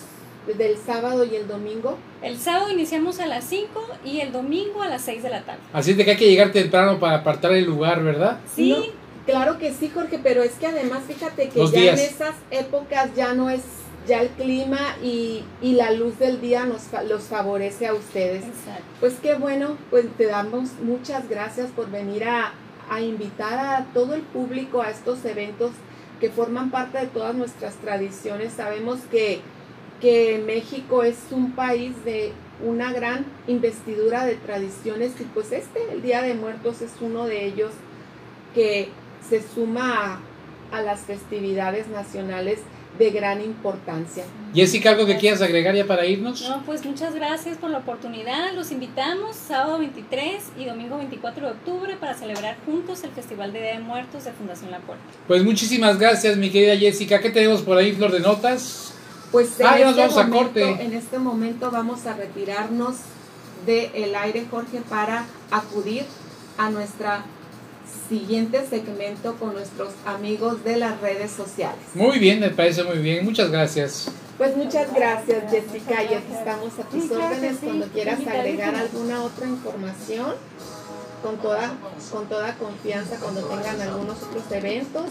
Speaker 3: del sábado y el domingo?
Speaker 9: El sábado iniciamos a las 5 y el domingo a las 6 de la tarde.
Speaker 2: Así de que hay que llegar temprano para apartar el lugar, ¿verdad?
Speaker 9: Sí,
Speaker 3: No, claro que sí, Jorge, pero es que además fíjate que
Speaker 2: Los
Speaker 3: ya
Speaker 2: días.
Speaker 3: en esas épocas ya no es ya el clima y, y la luz del día nos los favorece a ustedes.
Speaker 9: exacto.
Speaker 3: Pues qué bueno, pues te damos muchas gracias por venir a, a invitar a todo el público a estos eventos que forman parte de todas nuestras tradiciones. Sabemos que, que México es un país de una gran investidura de tradiciones y pues este, el Día de Muertos, es uno de ellos que se suma a, a las festividades nacionales de gran importancia.
Speaker 2: Jessica, ¿algo que quieras agregar ya para irnos?
Speaker 9: No, pues muchas gracias por la oportunidad. Los invitamos sábado 23 y domingo 24 de octubre para celebrar juntos el Festival de Día de Muertos de Fundación La Puerta.
Speaker 2: Pues muchísimas gracias, mi querida Jessica. ¿Qué tenemos por ahí, Flor de Notas?
Speaker 3: Pues en,
Speaker 2: Ah, ya nos
Speaker 3: este
Speaker 2: vamos a
Speaker 3: momento,
Speaker 2: corte.
Speaker 3: en este momento vamos a retirarnos del aire, Jorge, para acudir a nuestra siguiente segmento con nuestros amigos de las redes sociales.
Speaker 2: Muy bien, me parece muy bien. Muchas gracias.
Speaker 3: Pues muchas gracias, Jessica, y aquí estamos a tus órdenes cuando quieras agregar alguna otra información. Con toda, con toda confianza, cuando tengan algunos otros eventos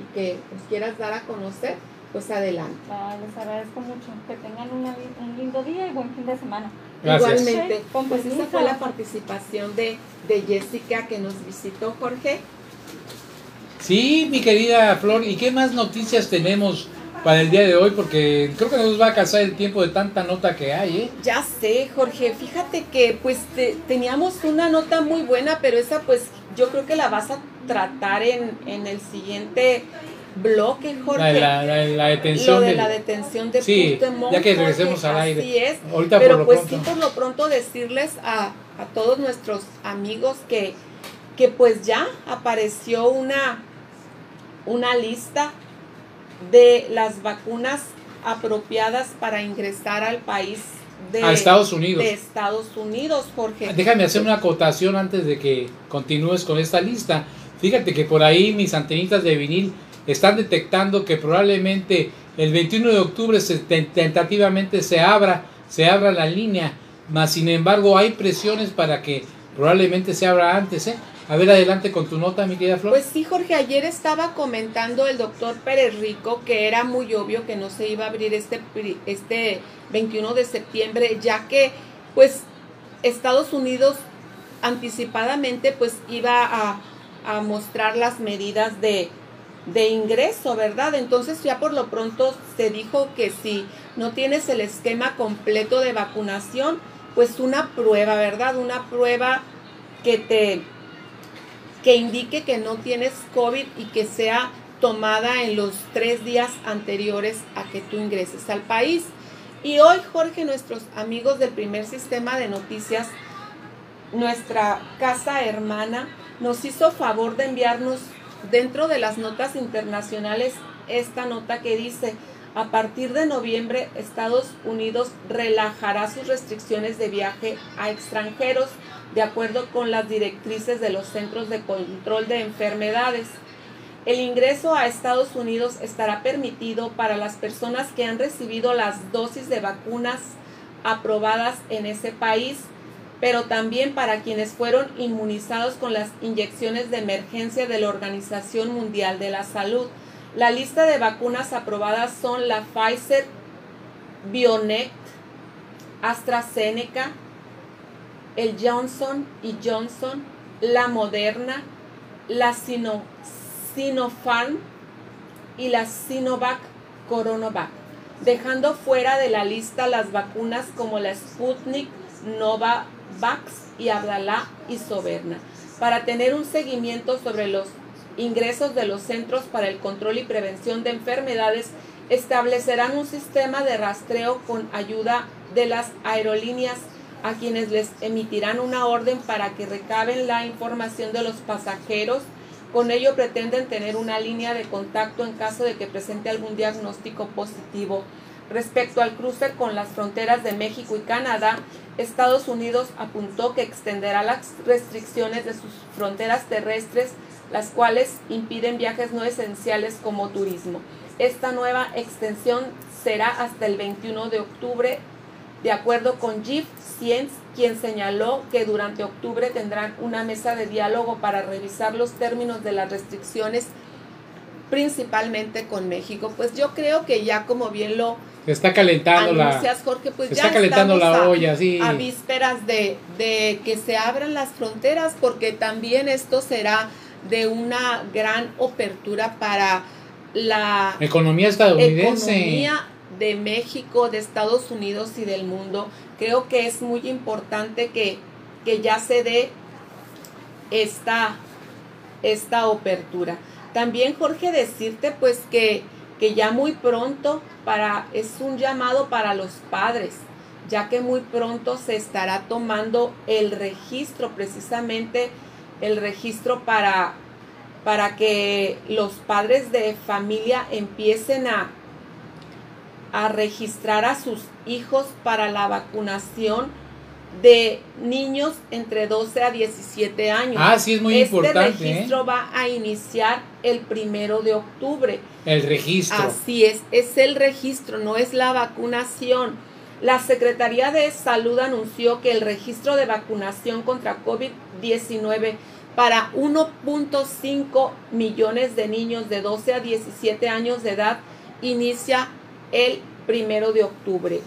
Speaker 3: y que nos quieras dar a conocer, pues adelante.
Speaker 9: Ah, les agradezco mucho. Que tengan un lindo día y buen fin de semana.
Speaker 2: Gracias.
Speaker 3: Igualmente, pues esa fue la participación de, de Jessica que nos visitó, Jorge.
Speaker 2: Sí, mi querida Flor, ¿y qué más noticias tenemos para el día de hoy? Porque creo que nos va a casar el tiempo de tanta nota que hay, ¿eh?
Speaker 3: Ya sé, Jorge, fíjate que pues te- teníamos una nota muy buena, pero esa pues yo creo que la vas a tratar en, en el siguiente bloque, Jorge.
Speaker 2: La, de la, la- la detención
Speaker 3: Lo de la detención de
Speaker 2: Sí, ya que
Speaker 3: Jorge,
Speaker 2: regresemos al aire.
Speaker 3: Así es.
Speaker 2: Ahorita
Speaker 3: Pero
Speaker 2: por lo
Speaker 3: pues
Speaker 2: pronto.
Speaker 3: sí, por lo pronto decirles a, a todos nuestros amigos que, que pues ya apareció una, una lista de las vacunas apropiadas para ingresar al país de
Speaker 2: a Estados Unidos.
Speaker 3: de Estados Unidos, Jorge.
Speaker 2: Déjame hacer una acotación antes de que continúes con esta lista. Fíjate que por ahí mis antenitas de vinil están detectando que probablemente el 21 de octubre se, tentativamente se abra, se abra la línea, mas sin embargo hay presiones para que probablemente se abra antes, ¿eh? A ver, adelante con tu nota, mi querida Flor.
Speaker 3: Pues sí, Jorge, ayer estaba comentando el doctor Pérez Rico que era muy obvio que no se iba a abrir este, este 21 de septiembre, ya que pues Estados Unidos anticipadamente pues iba a, a mostrar las medidas de, de ingreso, ¿verdad? Entonces ya por lo pronto se dijo que si no tienes el esquema completo de vacunación, pues una prueba, ¿verdad? Una prueba que te que indique que no tienes COVID y que sea tomada en los tres días anteriores a que tú ingreses al país. Y hoy, Jorge, nuestros amigos del primer sistema de noticias, nuestra casa hermana, nos hizo favor de enviarnos dentro de las notas internacionales esta nota que dice, a partir de noviembre Estados Unidos relajará sus restricciones de viaje a extranjeros de acuerdo con las directrices de los Centros de Control de Enfermedades. El ingreso a Estados Unidos estará permitido para las personas que han recibido las dosis de vacunas aprobadas en ese país, pero también para quienes fueron inmunizados con las inyecciones de emergencia de la Organización Mundial de la Salud. La lista de vacunas aprobadas son la Pfizer, BioNTech, AstraZeneca, el Johnson y Johnson, la Moderna, la Sino, Sinopharm y la Sinovac Coronavac, dejando fuera de la lista las vacunas como la Sputnik, Novavax y Abdala y Soberna, para tener un seguimiento sobre los ingresos de los Centros para el Control y Prevención de Enfermedades establecerán un sistema de rastreo con ayuda de las aerolíneas a quienes les emitirán una orden para que recaben la información de los pasajeros. Con ello pretenden tener una línea de contacto en caso de que presente algún diagnóstico positivo. Respecto al cruce con las fronteras de México y Canadá, Estados Unidos apuntó que extenderá las restricciones de sus fronteras terrestres, las cuales impiden viajes no esenciales como turismo. Esta nueva extensión será hasta el 21 de octubre de acuerdo con Jeff Sienz, quien señaló que durante octubre tendrán una mesa de diálogo para revisar los términos de las restricciones, principalmente con México. Pues yo creo que ya como bien lo
Speaker 2: está calentando
Speaker 3: la Jorge, pues
Speaker 2: está calentando la olla, sí.
Speaker 3: a vísperas de, de que se abran las fronteras, porque también esto será de una gran apertura para la
Speaker 2: economía estadounidense.
Speaker 3: Economía de México, de Estados Unidos y del mundo. Creo que es muy importante que, que ya se dé esta, esta apertura. También, Jorge, decirte pues que, que ya muy pronto para, es un llamado para los padres, ya que muy pronto se estará tomando el registro, precisamente el registro para, para que los padres de familia empiecen a, a registrar a sus hijos para la vacunación de niños entre 12 a 17 años.
Speaker 2: Ah, sí, es muy
Speaker 3: este
Speaker 2: importante.
Speaker 3: Este registro va a iniciar el primero de octubre.
Speaker 2: El registro.
Speaker 3: Así es, es el registro, no es la vacunación. La Secretaría de Salud anunció que el registro de vacunación contra COVID-19 para 1.5 millones de niños de 12 a 17 años de edad inicia el primero de octubre.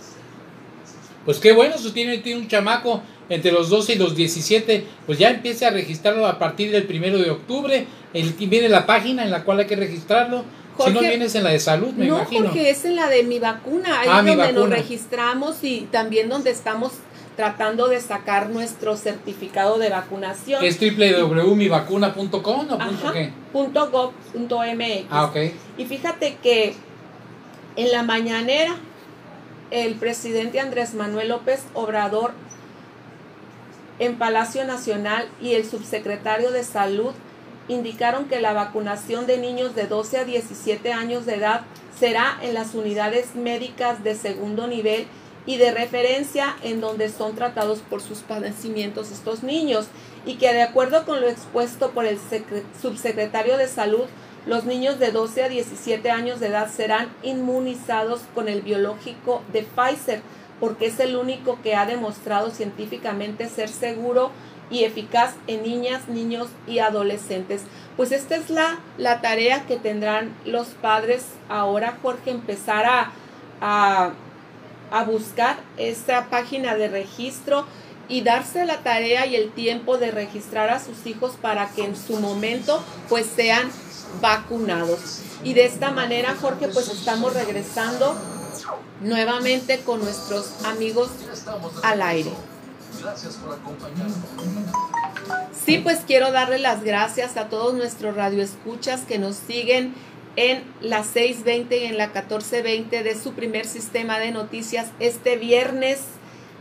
Speaker 2: Pues qué bueno, si tiene, tiene un chamaco entre los 12 y los 17, pues ya empiece a registrarlo a partir del primero de octubre. El, viene la página en la cual hay que registrarlo. si no vienes en la de salud, me
Speaker 3: no,
Speaker 2: imagino.
Speaker 3: No, porque es en la de mi vacuna, ahí
Speaker 2: Ah,
Speaker 3: donde nos
Speaker 2: vacuna.
Speaker 3: registramos y también donde estamos tratando de sacar nuestro certificado de vacunación.
Speaker 2: Es www.mivacuna.com o punto qué?
Speaker 3: punto MX.
Speaker 2: Ah, ok.
Speaker 3: Y fíjate que en la mañanera el presidente Andrés Manuel López Obrador en Palacio Nacional y el subsecretario de Salud indicaron que la vacunación de niños de 12 a 17 años de edad será en las unidades médicas de segundo nivel y de referencia en donde son tratados por sus padecimientos estos niños y que de acuerdo con lo expuesto por el secre- subsecretario de Salud Los niños de 12 a 17 años de edad serán inmunizados con el biológico de Pfizer porque es el único que ha demostrado científicamente ser seguro y eficaz en niñas, niños y adolescentes. Pues esta es la, la tarea que tendrán los padres ahora, Jorge, empezar a, a, a buscar esta página de registro y darse la tarea y el tiempo de registrar a sus hijos para que en su momento pues sean vacunados. Y de esta manera, Jorge, pues estamos regresando nuevamente con nuestros amigos al aire.
Speaker 8: Gracias por acompañarnos.
Speaker 3: Sí, pues quiero darle las gracias a todos nuestros radioescuchas que nos siguen en la 620 y en la 1420 de su primer sistema de noticias este viernes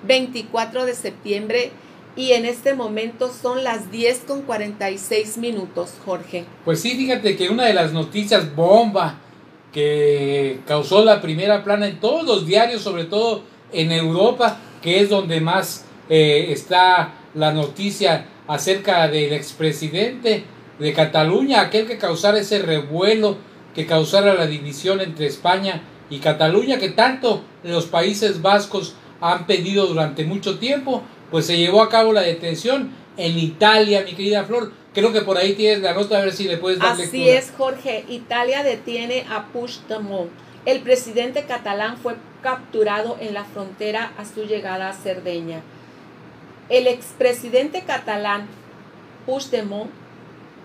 Speaker 3: 24 de septiembre y en este momento son las 10 con 46 minutos, Jorge.
Speaker 2: Pues sí, fíjate que una de las noticias bomba que causó la primera plana en todos los diarios, sobre todo en Europa, que es donde más eh, está la noticia acerca del expresidente de Cataluña, aquel que causara ese revuelo, que causara la división entre España y Cataluña, que tanto los Países Vascos han pedido durante mucho tiempo, pues se llevó a cabo la detención en Italia, mi querida Flor. Creo que por ahí tienes la nota, a ver si le puedes dar
Speaker 3: Así
Speaker 2: lectura.
Speaker 3: es, Jorge. Italia detiene a Puigdemont. El presidente catalán fue capturado en la frontera a su llegada a Cerdeña. El expresidente catalán Puigdemont,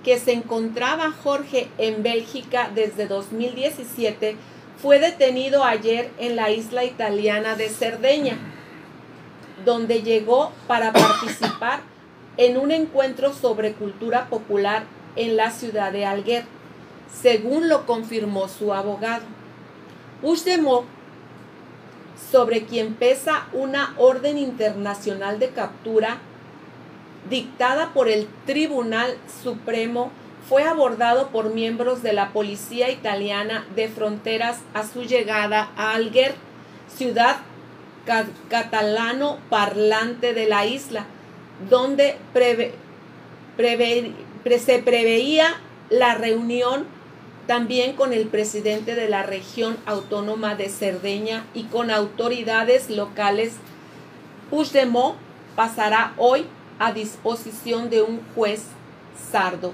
Speaker 3: que se encontraba Jorge en Bélgica desde 2017, fue detenido ayer en la isla italiana de Cerdeña, donde llegó para participar en un encuentro sobre cultura popular en la ciudad de Alguer, según lo confirmó su abogado. Puigdemont, sobre quien pesa una orden internacional de captura dictada por el Tribunal Supremo, fue abordado por miembros de la policía italiana de fronteras a su llegada a Alguer, ciudad catalano parlante de la isla, donde se preveía la reunión también con el presidente de la región autónoma de Cerdeña y con autoridades locales. Puigdemont pasará hoy a disposición de un juez sardo.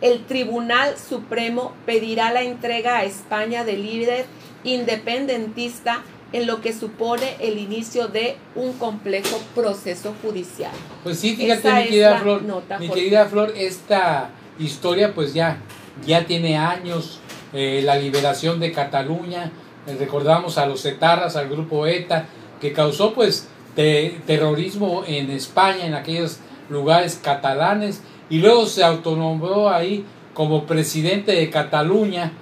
Speaker 3: El Tribunal Supremo pedirá la entrega a España del líder independentista en lo que supone el inicio de un complejo proceso judicial.
Speaker 2: Pues sí, fíjate,
Speaker 3: Esa
Speaker 2: mi querida Flor,
Speaker 3: nota,
Speaker 2: mi querida Flor, esta historia pues ya, ya tiene años, eh, la liberación de Cataluña, eh, recordamos a los etarras, al grupo ETA, que causó pues te- terrorismo en España, en aquellos lugares catalanes, y luego se autonombró ahí como presidente de Cataluña,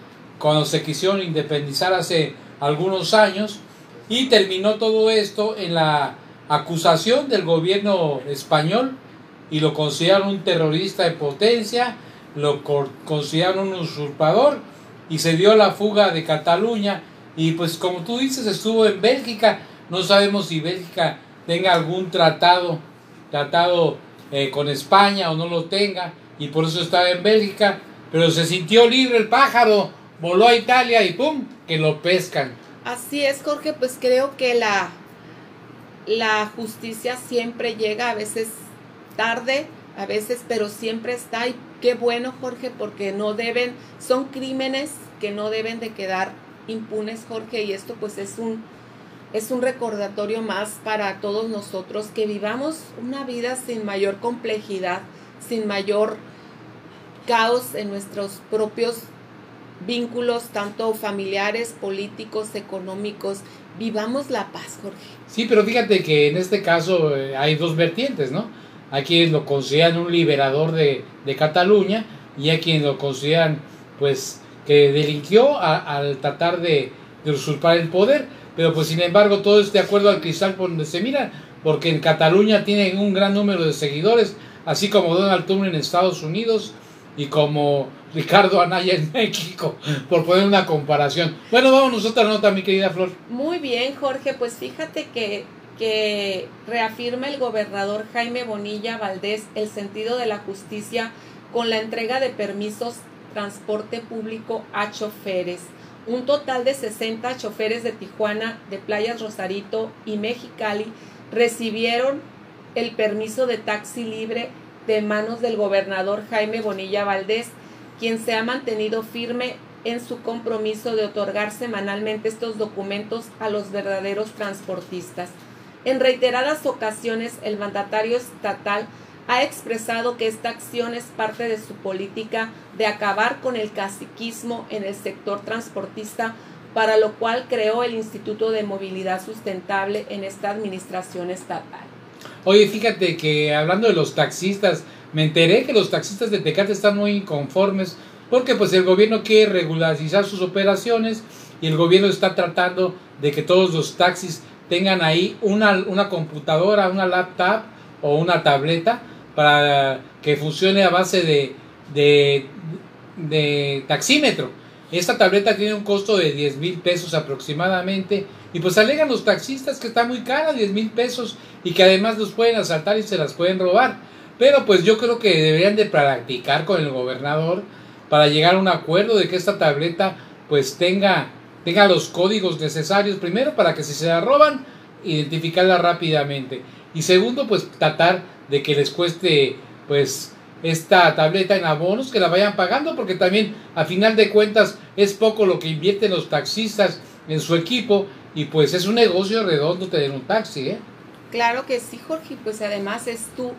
Speaker 2: cuando se quisieron independizar hace algunos años, y terminó todo esto en la acusación del gobierno español y lo consideraron un terrorista de potencia, lo consideraron un usurpador y se dio la fuga de Cataluña y pues como tú dices estuvo en Bélgica, no sabemos si Bélgica tenga algún tratado, tratado eh, con España o no lo tenga y por eso estaba en Bélgica, pero se sintió libre el pájaro, voló a Italia y ¡pum! que lo pescan.
Speaker 3: Así es, Jorge, pues creo que la, la justicia siempre llega, a veces tarde, a veces, pero siempre está. Y qué bueno, Jorge, porque no deben, son crímenes que no deben de quedar impunes, Jorge, y esto pues es un, es un recordatorio más para todos nosotros que vivamos una vida sin mayor complejidad, sin mayor caos en nuestros propios vínculos, tanto familiares, políticos, económicos. Vivamos la paz, Jorge.
Speaker 2: Sí, pero fíjate que en este caso eh, hay dos vertientes, ¿no? Hay quienes lo consideran un liberador de, de Cataluña y hay quienes lo consideran, pues, que delinquió a- al tratar de, usurpar el poder. Pero, pues, sin embargo, todo es de acuerdo al cristal por donde se mira, porque en Cataluña tienen un gran número de seguidores, así como Donald Trump en Estados Unidos y como Ricardo Anaya en México, por poner una comparación. Bueno, vamos a otra nota, mi querida Flor.
Speaker 3: Muy bien, Jorge. Pues fíjate que, que reafirma el gobernador Jaime Bonilla Valdés el sentido de la justicia con la entrega de permisos transporte público a choferes. Un total de 60 choferes de Tijuana, de Playas Rosarito y Mexicali recibieron el permiso de taxi libre de manos del gobernador Jaime Bonilla Valdés, quien se ha mantenido firme en su compromiso de otorgar semanalmente estos documentos a los verdaderos transportistas. En reiteradas ocasiones, el mandatario estatal ha expresado que esta acción es parte de su política de acabar con el caciquismo en el sector transportista, para lo cual creó el Instituto de Movilidad Sustentable en esta administración estatal.
Speaker 2: Oye, fíjate que hablando de los taxistas, me enteré que los taxistas de Tecate están muy inconformes porque pues el gobierno quiere regularizar sus operaciones y el gobierno está tratando de que todos los taxis tengan ahí una, una computadora, una laptop o una tableta para que funcione a base de, de, taxímetro. Esta tableta tiene un costo de 10 mil pesos aproximadamente y pues alegan los taxistas que está muy cara, 10 mil pesos y que además los pueden asaltar y se las pueden robar. Pero pues yo creo que deberían de practicar con el gobernador para llegar a un acuerdo de que esta tableta pues tenga, tenga los códigos necesarios, primero para que si se la roban, identificarla rápidamente. Y segundo, pues tratar de que les cueste pues esta tableta en abonos, que la vayan pagando, porque también a final de cuentas es poco lo que invierten los taxistas en su equipo y pues es un negocio redondo tener un taxi, ¿eh?
Speaker 3: Claro que sí, Jorge, pues además es tu,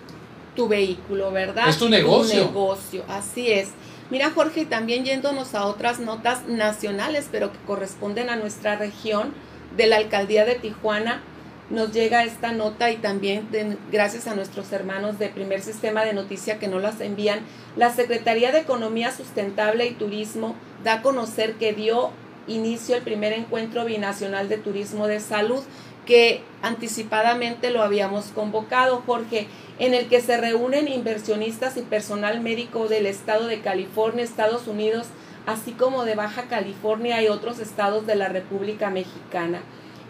Speaker 3: tu vehículo, ¿verdad?
Speaker 2: Es tu negocio.
Speaker 3: Tu negocio, así es. Mira, Jorge, también yéndonos a otras notas nacionales, pero que corresponden a nuestra región de la alcaldía de Tijuana, nos llega esta nota y también gracias a nuestros hermanos de primer sistema de noticia que no las envían, la Secretaría de Economía Sustentable y Turismo da a conocer que dio inicio el primer encuentro binacional de turismo de salud que anticipadamente lo habíamos convocado, Jorge, en el que se reúnen inversionistas y personal médico del estado de California, Estados Unidos, así como de Baja California y otros estados de la República Mexicana.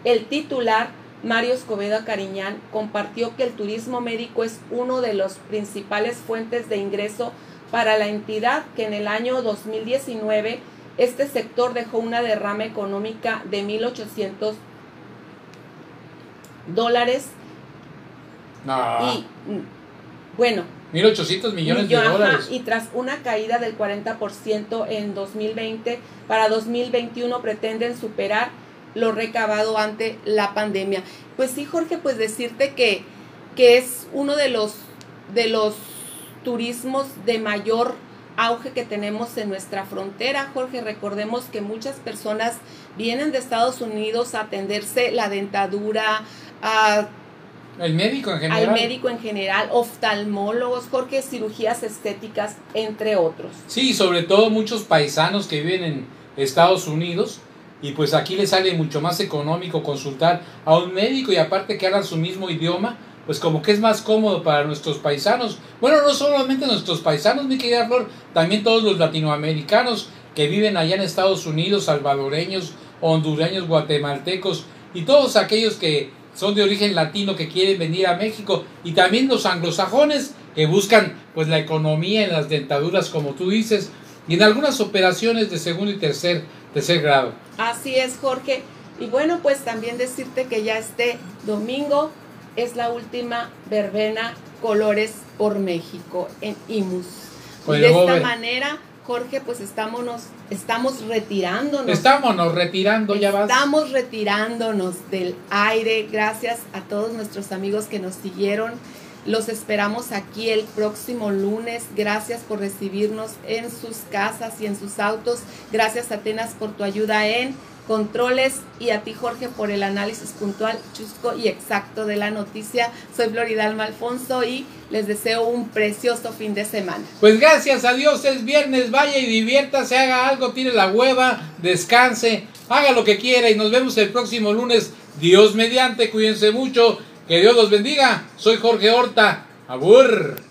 Speaker 3: El titular Mario Escobedo Cariñán compartió que el turismo médico es uno de los principales fuentes de ingreso para la entidad que en el año 2019 este sector dejó una derrama económica de 1.800 dólares. Y bueno,
Speaker 2: 1.800 millones de dólares.
Speaker 3: Y tras una caída del 40% en 2020, para 2021 pretenden superar lo recabado ante la pandemia. Pues sí, Jorge, pues decirte que, que es uno de los, de los turismos de mayor auge que tenemos en nuestra frontera, Jorge. Recordemos que muchas personas vienen de Estados Unidos a atenderse la dentadura, a
Speaker 2: el médico en general.
Speaker 3: Al médico en general, oftalmólogos, Jorge, cirugías estéticas, entre otros.
Speaker 2: Sí, sobre todo muchos paisanos que viven en Estados Unidos y pues aquí les sale mucho más económico consultar a un médico y aparte que hablan su mismo idioma, pues como que es más cómodo para nuestros paisanos. Bueno, no solamente nuestros paisanos, mi querida Flor, también todos los latinoamericanos que viven allá en Estados Unidos, salvadoreños, hondureños, guatemaltecos y todos aquellos que son de origen latino que quieren venir a México y también los anglosajones que buscan pues la economía en las dentaduras como tú dices y en algunas operaciones de segundo y tercer tercer grado.
Speaker 3: Así es, Jorge. Y bueno, pues también decirte que ya este domingo es la última verbena Colores por México en IMUS. y de esta manera, Jorge, pues estamos, estamos retirándonos.
Speaker 2: Estámonos retirando, ya vas.
Speaker 3: Estamos retirándonos del aire. Gracias a todos nuestros amigos que nos siguieron. Los esperamos aquí el próximo lunes. Gracias por recibirnos en sus casas y en sus autos. Gracias Atenas por tu ayuda en controles y a ti Jorge por el análisis puntual, chusco y exacto de la noticia. Soy Floridalma Alfonso y les deseo un precioso fin de semana.
Speaker 2: Pues gracias a Dios es viernes, vaya y diviértase, haga algo, tire la hueva, descanse, haga lo que quiera y nos vemos el próximo lunes. Dios mediante, cuídense mucho que Dios los bendiga. Soy Jorge Horta. Abur.